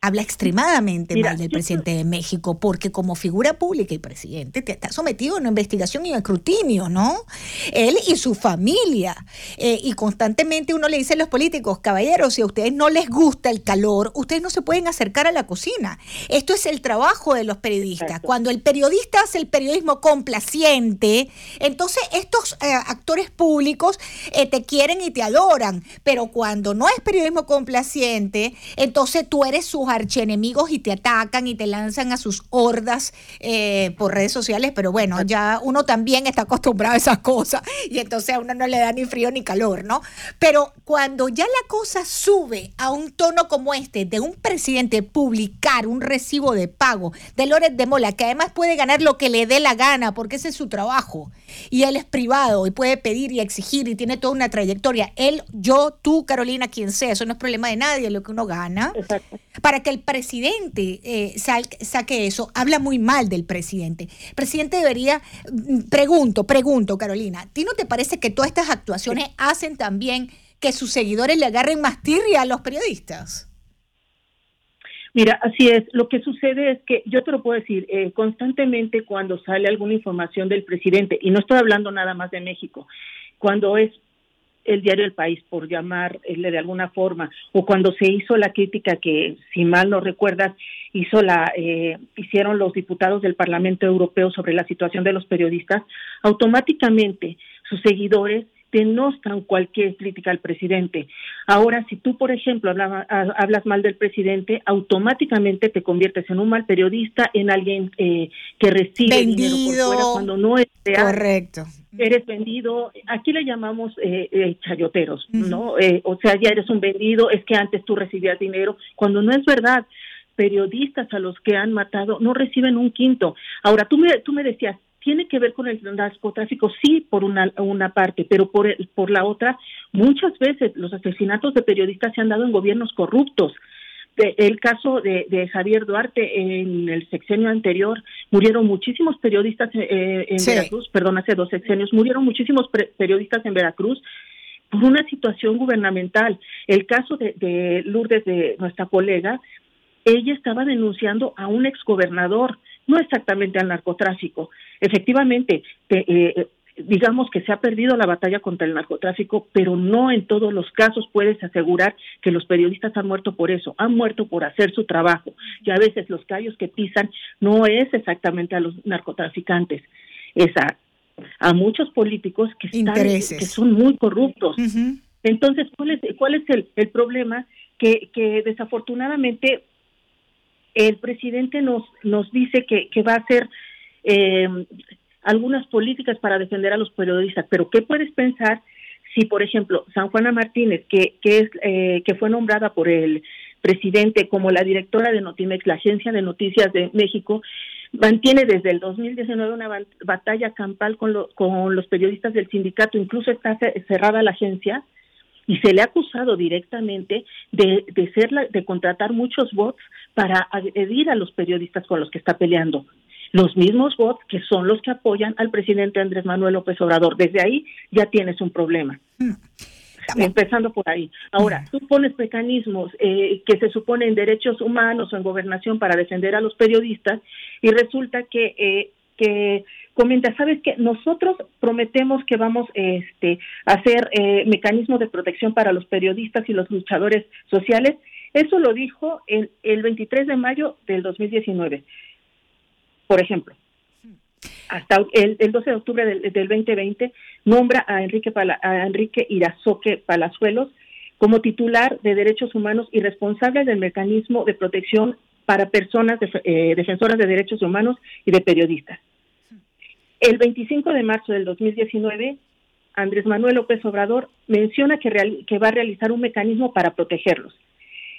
habla extremadamente mal del presidente de México, porque como figura pública y presidente te está sometido a una investigación y un escrutinio, ¿no? Él y su familia. Eh, y constantemente uno le dice a los políticos, caballeros, si a ustedes no les gusta el calor, ustedes no se pueden acercar a la cocina. Esto es el trabajo de los periodistas. Cuando el periodista hace el periodismo complaciente, entonces estos eh, actores públicos eh, te quieren y te adoran. Pero cuando no es periodismo complaciente, entonces tú eres su archienemigos y te atacan y te lanzan a sus hordas eh, por redes sociales, pero bueno, ya uno también está acostumbrado a esas cosas y entonces a uno no le da ni frío ni calor, ¿no? Pero cuando ya la cosa sube a un tono como este de un presidente publicar un recibo de pago de Lórez de Mola, que además puede ganar lo que le dé la gana, porque ese es su trabajo, y él es privado y puede pedir y exigir y tiene toda una trayectoria, él, yo, tú, Carolina, quien sea, eso no es problema de nadie, lo que uno gana, para que el presidente eh, saque eso, habla muy mal del presidente. El presidente debería, mm, pregunto, pregunto, Carolina, ¿ti no te parece que todas estas actuaciones hacen también que sus seguidores le agarren más tirria a los periodistas? Mira, así es. Lo que sucede es que yo te lo puedo decir, eh, constantemente cuando sale alguna información del presidente, y no estoy hablando nada más de México, cuando es el diario El País, por llamarle de alguna forma, o cuando se hizo la crítica que, si mal no recuerdas, hizo la, eh, hicieron los diputados del Parlamento Europeo sobre la situación de los periodistas, automáticamente sus seguidores denostan cualquier crítica al presidente. Ahora, si tú, por ejemplo, hablas mal del presidente, automáticamente te conviertes en un mal periodista, en alguien eh, que recibe dinero por fuera cuando no es real. Correcto. Eres vendido, aquí le llamamos eh, eh chayoteros, ¿no? Eh, o sea, ya eres un vendido, es que antes tú recibías dinero, cuando no es verdad periodistas a los que han matado no reciben un quinto. Ahora, tú me, tú me decías, tiene que ver con el narcotráfico, sí, por una, una parte, pero por, el, por la otra, muchas veces los asesinatos de periodistas se han dado en gobiernos corruptos. El caso de, Javier Duarte en el sexenio anterior, murieron muchísimos periodistas eh, en Veracruz, perdón, hace dos sexenios, murieron muchísimos periodistas en Veracruz por una situación gubernamental. El caso de, de Lourdes, de nuestra colega, ella estaba denunciando a un exgobernador no exactamente al narcotráfico. Efectivamente, eh, digamos que se ha perdido la batalla contra el narcotráfico, pero no en todos los casos puedes asegurar que los periodistas han muerto por eso, han muerto por hacer su trabajo. Y a veces los callos que pisan no es exactamente a los narcotraficantes, es a, muchos políticos que, están, que son muy corruptos. Entonces, ¿cuál es, cuál es el, el problema? Que, que desafortunadamente el presidente nos, nos dice que, que va a hacer eh, algunas políticas para defender a los periodistas, pero ¿qué puedes pensar si, por ejemplo, San Juana Martínez, que, que, es, eh, que fue nombrada por el presidente como la directora de Notimex, la agencia de noticias de México, mantiene desde el 2019 una batalla campal con, con los periodistas del sindicato, incluso está cerrada la agencia, y se le ha acusado directamente de, de ser de contratar muchos bots para agredir a los periodistas con los que está peleando. Los mismos bots que son los que apoyan al presidente Andrés Manuel López Obrador. Desde ahí ya tienes un problema. Hmm. Empezando por ahí. Ahora, hmm. tú pones mecanismos eh, que se suponen en derechos humanos o en gobernación para defender a los periodistas y resulta que eh, que comenta, sabes que nosotros prometemos que vamos este, a hacer eh, mecanismos de protección para los periodistas y los luchadores sociales. Eso lo dijo el, el 23 de mayo del 2019, por ejemplo. Hasta el, el 12 de octubre del, del 2020 nombra a Enrique, a Enrique Irazoque Palazuelos como titular de derechos humanos y responsable del mecanismo de protección para personas eh, defensoras de derechos humanos y de periodistas. El 25 de marzo del 2019 Andrés Manuel López Obrador menciona que, que va a realizar un mecanismo para protegerlos.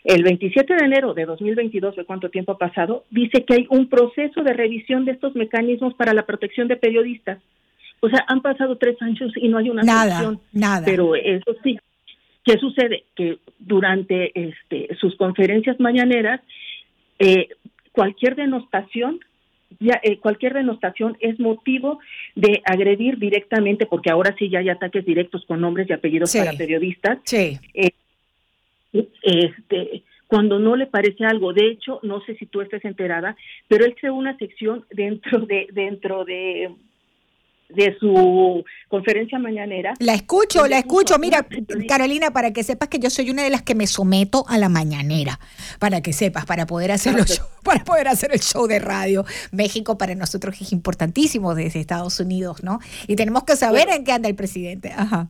El 27 de enero de 2022, de cuánto tiempo ha pasado, dice que hay un proceso de revisión de estos mecanismos para la protección de periodistas. O sea, han pasado tres años y no hay una nada, Nada. Pero eso sí, ¿qué sucede? Que durante este, sus conferencias mañaneras, eh, cualquier denostación ya, eh, cualquier denostación es motivo de agredir directamente, porque ahora sí ya hay ataques directos con nombres y apellidos para periodistas. Sí. Eh, este, cuando no le parece algo. De hecho, no sé si tú estés enterada, pero él creó una sección dentro de dentro de de su conferencia mañanera. La escucho, la escucho. Mira, Carolina, para que sepas que yo soy una de las que me someto a la mañanera, para que sepas, para poder hacer los para poder hacer el show de radio. México para nosotros es importantísimo desde Estados Unidos, ¿no? Y tenemos que saber en qué anda el presidente. Ajá.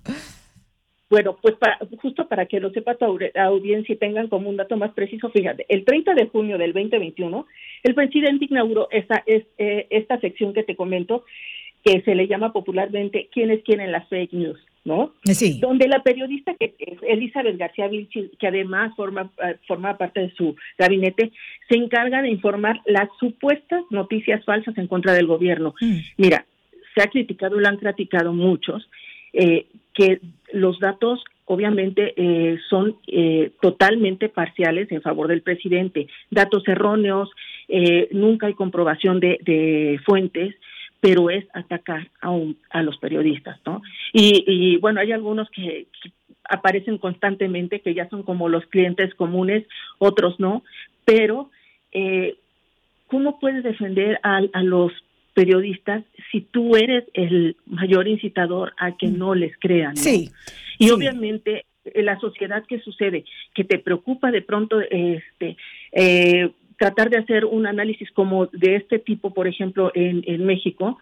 Bueno, pues para, justo para que lo sepa tu audiencia y tengan como un dato más preciso, fíjate, el 30 de junio del 2021, el presidente inauguró esta, es, eh, esta sección que te comento, que se le llama popularmente ¿Quiénes quieren las fake news? ¿no? Sí. Donde la periodista que es Elizabeth García Vilchis, que además forma, eh, forma parte de su gabinete, se encarga de informar las supuestas noticias falsas en contra del gobierno. Mm. Mira, se ha criticado, lo han criticado muchos, eh, que los datos obviamente eh, son totalmente parciales en favor del presidente, datos erróneos, nunca hay comprobación de, fuentes, pero es atacar a, a los periodistas, ¿no? Y, bueno, hay algunos que, aparecen constantemente, que ya son como los clientes comunes, otros no, pero eh, ¿cómo puedes defender a, a los periodistas si tú eres el mayor incitador a que mm. no les crean? Sí. Y obviamente la sociedad que sucede, que te preocupa de pronto este eh, tratar de hacer un análisis como de este tipo, por ejemplo, en, en México,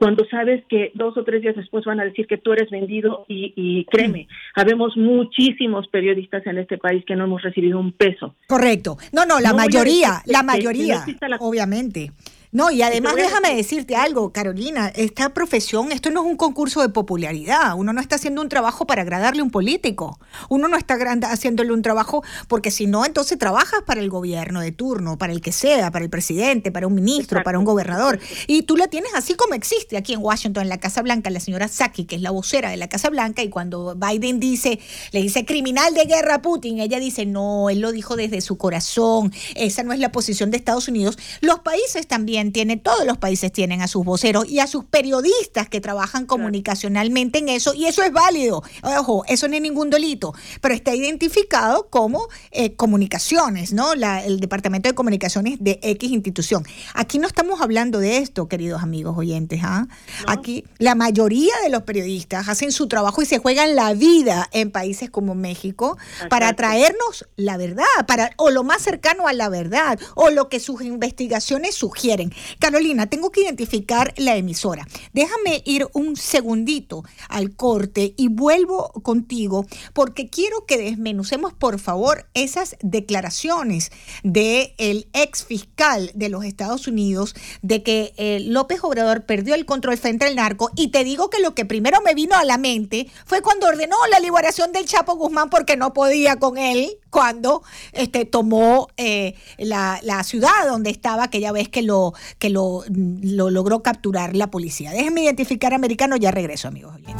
cuando sabes que dos o tres días después van a decir que tú eres vendido y, y créeme, habemos muchísimos periodistas en este país que no hemos recibido un peso. Correcto. No, no, la mayoría, la mayoría, obviamente. No, y además déjame decirte algo, Carolina, esta profesión, esto no es un concurso de popularidad, uno no está haciendo un trabajo para agradarle a un político, uno no está haciéndole un trabajo porque si no, entonces trabajas para el gobierno de turno, para el que sea, para el presidente, para un ministro, para un gobernador, y tú la tienes así como existe aquí en Washington, en la Casa Blanca, la señora Saki, que es la vocera de la Casa Blanca, y cuando Biden dice, le dice criminal de guerra a Putin, ella dice, no, él lo dijo desde su corazón, esa no es la posición de Estados Unidos, los países también tiene, todos los países tienen a sus voceros y a sus periodistas que trabajan comunicacionalmente en eso, y eso es válido. Ojo, eso no es ningún delito, pero está identificado como eh, comunicaciones, ¿no? La, el Departamento de Comunicaciones de X institución. Aquí no estamos hablando de esto, queridos amigos oyentes. ¿ah? Aquí la mayoría de los periodistas hacen su trabajo y se juegan la vida en países como México para traernos la verdad, para, o lo más cercano a la verdad, o lo que sus investigaciones sugieren. Carolina, tengo que identificar la emisora. Déjame ir un segundito al corte y vuelvo contigo porque quiero que desmenucemos, por favor, esas declaraciones del el ex fiscal de los Estados Unidos de que eh, López Obrador perdió el control frente al narco. Y te digo que lo que primero me vino a la mente fue cuando ordenó la liberación del Chapo Guzmán porque no podía con él cuando este, tomó eh, la, la, ciudad donde estaba aquella vez que lo que lo, lo logró capturar la policía. Déjenme identificar americano, ya regreso, amigos oyentes.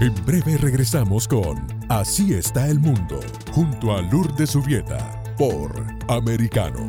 En breve regresamos con Así está el mundo, junto a Lourdes Subieta, por Americano.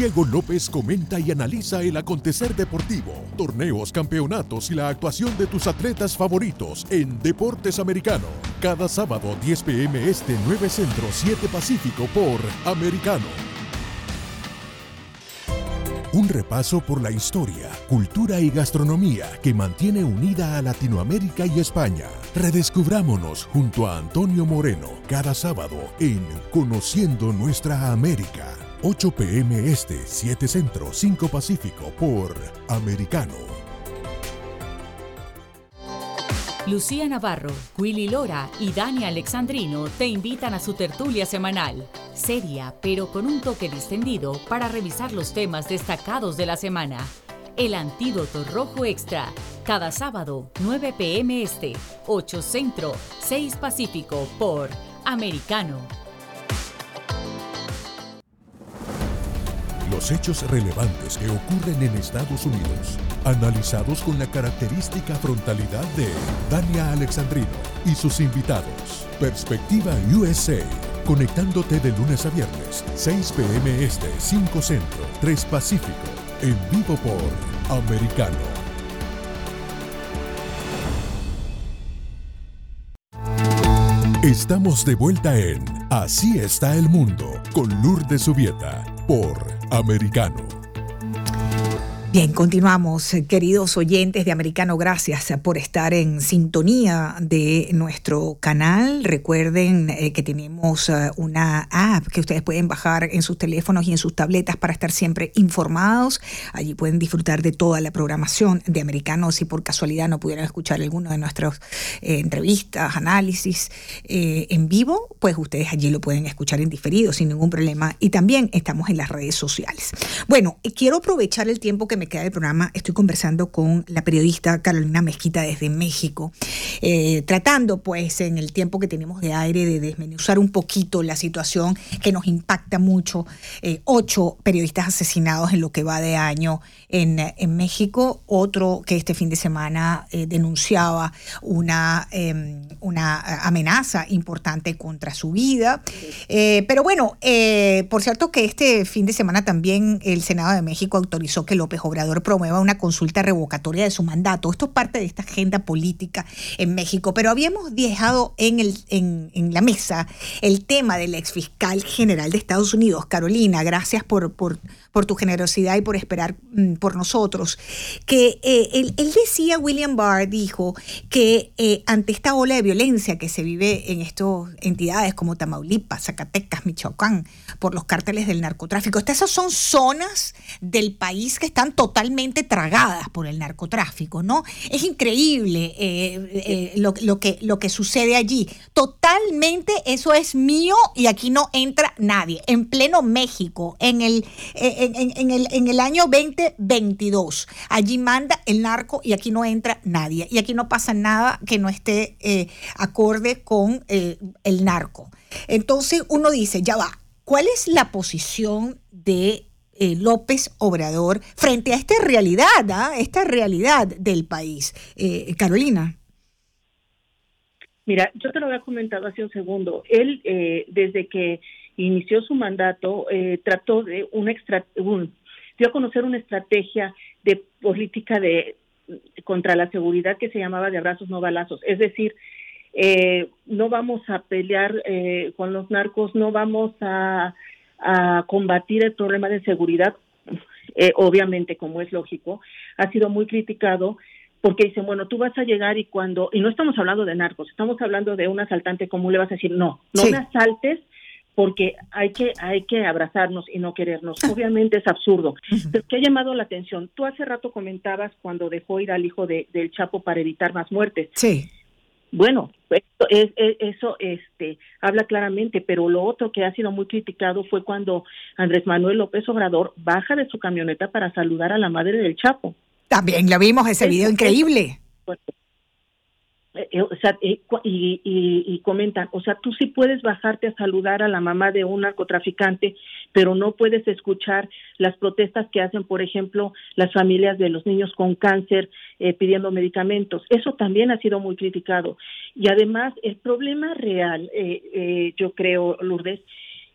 Diego López comenta y analiza el acontecer deportivo, torneos, campeonatos y la actuación de tus atletas favoritos en Deportes Americano. Cada sábado 10 pm este 9 Centro 7 Pacífico por Americano. Un repaso por la historia, cultura y gastronomía que mantiene unida a Latinoamérica y España. Redescubrámonos junto a Antonio Moreno cada sábado en Conociendo Nuestra América. 8 pm este, 7 centro, 5 pacífico por Americano. Lucía Navarro, Willy Lora y Dani Alexandrino te invitan a su tertulia semanal, seria pero con un toque distendido para revisar los temas destacados de la semana. El Antídoto Rojo Extra, cada sábado, 9 pm este, 8 centro, 6 pacífico por Americano. Los hechos relevantes que ocurren en Estados Unidos, analizados con la característica frontalidad de Dania Alexandrino y sus invitados. Perspectiva USA, conectándote de lunes a viernes, 6 p.m. Este, 5 Centro, 3 Pacífico, en vivo por Americano. Estamos de vuelta en Así está el mundo con Lourdes Subieta por Americano. Bien, continuamos, queridos oyentes de Americano, gracias por estar en sintonía de nuestro canal. Recuerden eh, que tenemos eh, una app que ustedes pueden bajar en sus teléfonos y en sus tabletas para estar siempre informados. Allí pueden disfrutar de toda la programación de Americano. Si por casualidad no pudieran escuchar alguna de nuestras eh, entrevistas, análisis en vivo, pues ustedes allí lo pueden escuchar en diferido sin ningún problema. Y también estamos en las redes sociales. Bueno, quiero aprovechar el tiempo que me queda del programa, estoy conversando con la periodista Carolina Mezquita desde México, eh, tratando pues en el tiempo que tenemos de aire de desmenuzar un poquito la situación que nos impacta mucho. Eh, ocho periodistas asesinados en lo que va de año en, en México, otro que este fin de semana eh, denunciaba una, em, una amenaza importante contra su vida. pero bueno, por cierto que este fin de semana también el Senado de México autorizó que López Obrador promueva una consulta revocatoria de su mandato. Esto es parte de esta agenda política en México, pero habíamos dejado en, el, en, la mesa el tema del exfiscal general de Estados Unidos, Carolina, gracias por, tu generosidad y por esperar mm, por nosotros, que eh, él, decía, William Barr dijo, que eh, ante esta ola de violencia que se vive en estas entidades como Tamaulipas, Zacatecas, Michoacán, por los cárteles del narcotráfico, estas son zonas del país que están totalmente tragadas por el narcotráfico, ¿no? Es increíble eh, lo, que, lo que sucede allí. Totalmente eso es mío y aquí no entra nadie. En pleno México, en el el, en el año 2022. Allí manda el narco y aquí no entra nadie. Y aquí no pasa nada que no esté eh, acorde con eh, el narco. Entonces uno dice, ya va, ¿cuál es la posición de eh, López Obrador frente a esta realidad, ¿ah? esta realidad del país? Carolina. Mira, yo te lo había comentado hace un segundo. Él, desde que inició su mandato, eh, trató de un, extra, dio a conocer una estrategia de política de contra la seguridad que se llamaba de abrazos no balazos, es decir, eh, no vamos a pelear eh, con los narcos, no vamos a, a combatir el problema de seguridad, eh, obviamente, como es lógico, ha sido muy criticado porque dicen, bueno, tú vas a llegar y cuando, y no estamos hablando de narcos, estamos hablando de un asaltante común, le vas a decir, no, no me asaltes porque hay que hay que abrazarnos y no querernos. Ah. Obviamente es absurdo. Pero que ha llamado la atención. Tú hace rato comentabas cuando dejó ir al hijo de, del Chapo para evitar más muertes. Sí. Bueno, eso, eso este habla claramente, pero lo otro que ha sido muy criticado fue cuando Andrés Manuel López Obrador baja de su camioneta para saludar a la madre del Chapo. También lo vimos ese video increíble. Eh, o sea, eh, y, y, comentan, o sea, tú sí puedes bajarte a saludar a la mamá de un narcotraficante, pero no puedes escuchar las protestas que hacen, por ejemplo, las familias de los niños con cáncer pidiendo medicamentos. Eso también ha sido muy criticado. Y además, el problema real, yo creo, Lourdes,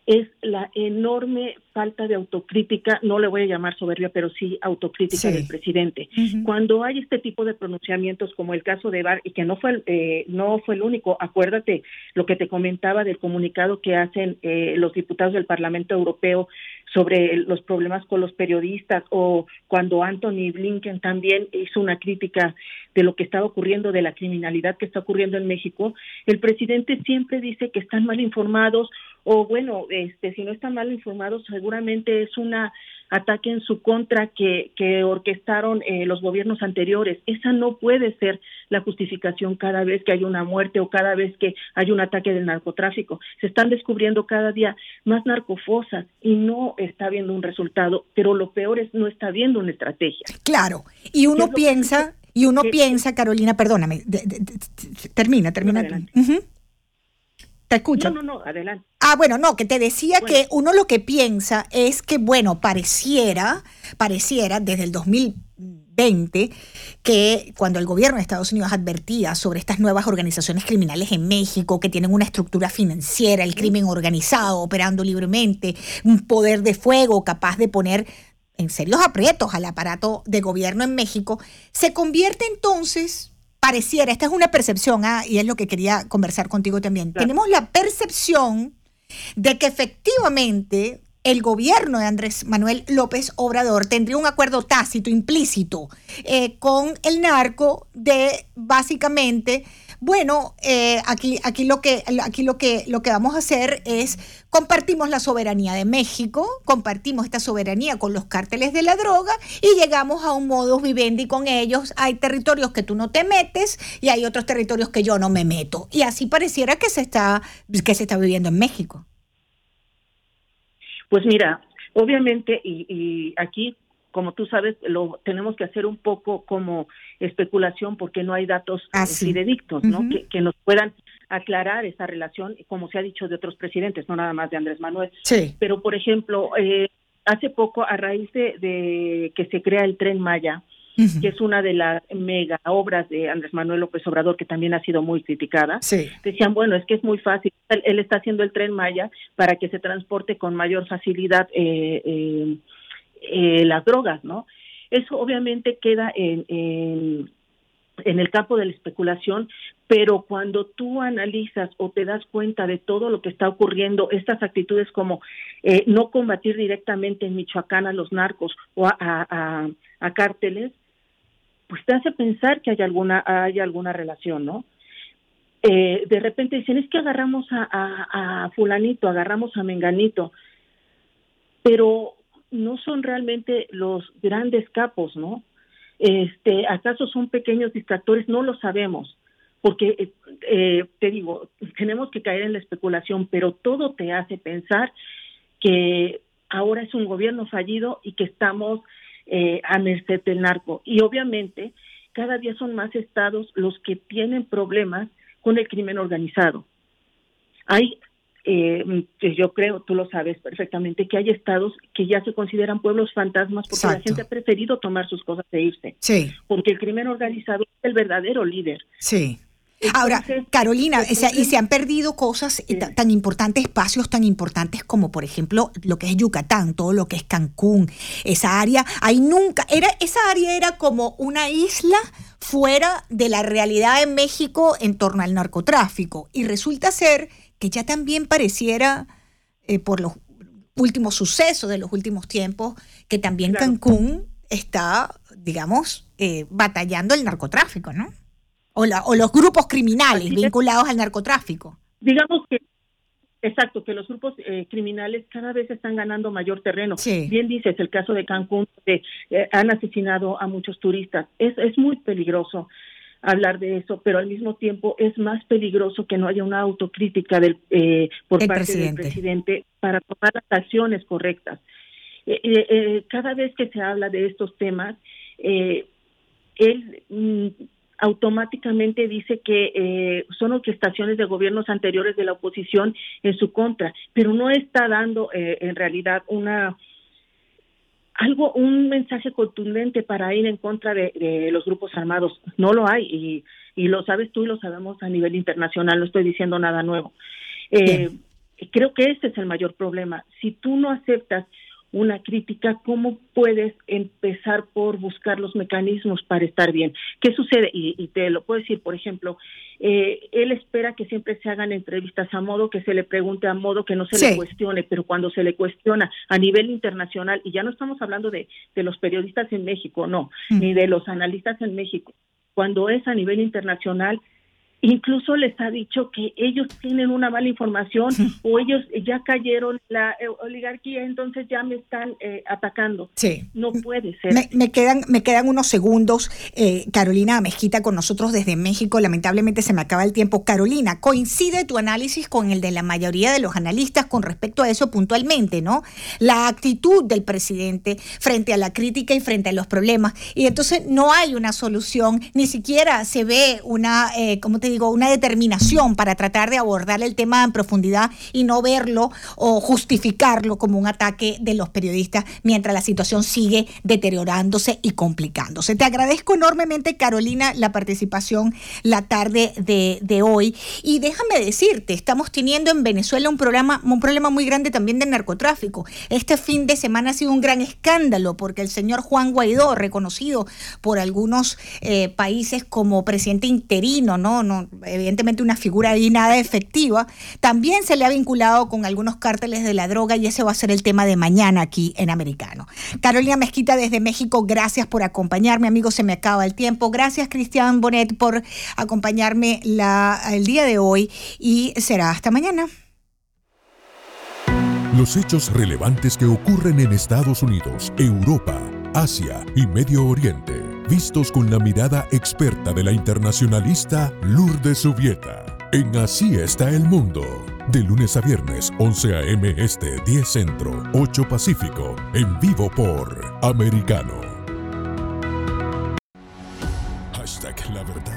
es la enorme falta de autocrítica, no le voy a llamar soberbia, pero sí autocrítica del presidente. Cuando hay este tipo de pronunciamientos como el caso de Bar y que no fue eh, no fue el único, acuérdate lo que te comentaba del comunicado que hacen eh, los diputados del Parlamento Europeo sobre los problemas con los periodistas o cuando Anthony Blinken también hizo una crítica de lo que estaba ocurriendo, de la criminalidad que está ocurriendo en México, el presidente siempre dice que están mal informados o bueno, este, si no están mal informados, seguramente es una ataque en su contra que, que orquestaron eh, los gobiernos anteriores. Esa no puede ser la justificación cada vez que hay una muerte o cada vez que hay un ataque del narcotráfico. Se están descubriendo cada día más narcofosas y no está habiendo un resultado, pero lo peor es no está habiendo una estrategia. Claro, y uno piensa, y uno piensa, Carolina, perdóname, termina, termina. Te escucho. No, no, no, adelante. Ah, bueno, no, que te decía que uno lo que piensa es que, bueno, pareciera, pareciera desde el 2020 que cuando el gobierno de Estados Unidos advertía sobre estas nuevas organizaciones criminales en México que tienen una estructura financiera, el crimen organizado operando libremente, un poder de fuego capaz de poner en serios aprietos al aparato de gobierno en México, se convierte entonces pareciera, esta es una percepción, ah, y es lo que quería conversar contigo también, tenemos la percepción de que efectivamente el gobierno de Andrés Manuel López Obrador tendría un acuerdo tácito, implícito, eh, con el narco de básicamente bueno, eh, aquí, aquí, lo que, aquí lo, que, lo que vamos a hacer es compartimos la soberanía de México, compartimos esta soberanía con los cárteles de la droga y llegamos a un modus vivendi con ellos. Hay territorios que tú no te metes y hay otros territorios que yo no me meto. Y así pareciera que se está, que se está viviendo en México. Pues mira, obviamente, y, y aquí como tú sabes, lo tenemos que hacer un poco como especulación porque no hay datos ah, fidedignos, ¿no? que, nos puedan aclarar esa relación, como se ha dicho de otros presidentes, no nada más de Andrés Manuel. Sí. Pero, por ejemplo, eh, hace poco, a raíz de, que se crea el Tren Maya, que es una de las mega obras de Andrés Manuel López Obrador, que también ha sido muy criticada, decían, bueno, es que es muy fácil, él, está haciendo el Tren Maya para que se transporte con mayor facilidad eh, eh, eh, las drogas, ¿no? Eso obviamente queda en, en, el campo de la especulación, pero cuando tú analizas o te das cuenta de todo lo que está ocurriendo, estas actitudes como eh, no combatir directamente en Michoacán a los narcos o a, a, cárteles, pues te hace pensar que hay alguna, hay alguna relación, ¿no? Eh, de repente dicen, es que agarramos a, a fulanito, agarramos a menganito, pero no son realmente los grandes capos, ¿no? Este, ¿acaso son pequeños distractores? No lo sabemos, porque eh, eh, te digo, tenemos que caer en la especulación, pero todo te hace pensar que ahora es un gobierno fallido y que estamos eh, a merced del narco. Y obviamente, cada día son más estados los que tienen problemas con el crimen organizado. Hay eh, yo creo, tú lo sabes perfectamente, que hay estados que ya se consideran pueblos fantasmas porque la gente ha preferido tomar sus cosas e irse. Sí. Porque el crimen organizado es el verdadero líder. Sí. Ahora, Carolina, y se han perdido cosas tan importantes, espacios tan importantes como, por ejemplo, lo que es Yucatán, todo lo que es Cancún, esa área, ahí nunca, era, esa área era como una isla fuera de la realidad de México en torno al narcotráfico. Y resulta ser que ya también pareciera, eh, por los últimos sucesos de los últimos tiempos, que también Cancún está, digamos, eh, batallando el narcotráfico, ¿no? O, o los grupos criminales vinculados al narcotráfico. Digamos que Exacto, que los grupos eh, criminales cada vez están ganando mayor terreno. Bien dices, el caso de Cancún, que han asesinado a muchos turistas. Es, es muy peligroso hablar de eso, pero al mismo tiempo es más peligroso que no haya una autocrítica del, eh, por parte del presidente para tomar las acciones correctas. Eh, eh, cada vez que se habla de estos temas, él mm, automáticamente dice que son orquestaciones de gobiernos anteriores de la oposición en su contra, pero no está dando en realidad una algo, un mensaje contundente para ir en contra de, los grupos armados. No lo hay y, y, lo sabes tú y lo sabemos a nivel internacional, no estoy diciendo nada nuevo. Eh, creo que ese es el mayor problema. Si tú no aceptas una crítica, ¿cómo puedes empezar por buscar los mecanismos para estar bien? ¿Qué sucede? Y, te lo puedo decir, por ejemplo, eh, él espera que siempre se hagan entrevistas a modo, que se le pregunte a modo, que no se le cuestione, pero cuando se le cuestiona a nivel internacional, y ya no estamos hablando de, de los periodistas en México, no, mm. ni de los analistas en México, cuando es a nivel internacional, Incluso les ha dicho que ellos tienen una mala información o ellos ya cayeron la eh, oligarquía, entonces ya me están eh, atacando. Sí. No puede ser. Me, quedan, me quedan unos segundos. Eh, Carolina Mezquita con nosotros desde México. Lamentablemente se me acaba el tiempo. Carolina, ¿coincide tu análisis con el de la mayoría de los analistas con respecto a eso puntualmente, no? La actitud del presidente frente a la crítica y frente a los problemas. Y entonces no hay una solución, ni siquiera se ve una, eh, ¿cómo te digo, una determinación para tratar de abordar el tema en profundidad y no verlo o justificarlo como un ataque de los periodistas mientras la situación sigue deteriorándose y complicándose. Te agradezco enormemente, Carolina, la participación la tarde de, de hoy. Y déjame decirte, estamos teniendo en Venezuela un, programa, un problema muy grande también de narcotráfico. Este fin de semana ha sido un gran escándalo porque el señor Juan Guaidó, reconocido por algunos eh, países como presidente interino, ¿no? no evidentemente una figura ahí nada efectiva, también se le ha vinculado con algunos cárteles de la droga y ese va a ser el tema de mañana aquí en Americano. Carolina Mezquita desde México, gracias por acompañarme, amigo, se me acaba el tiempo. Gracias Cristian Bonet por acompañarme el día de hoy y será hasta mañana. Los hechos relevantes que ocurren en Estados Unidos, Europa, Asia y Medio Oriente vistos con la mirada experta de la internacionalista Lourdes Subieta. En Así está el mundo. De lunes a viernes, 11 a.m. Este, 10 Centro, 8 Pacífico. En vivo por Americano. Hashtag La Verdad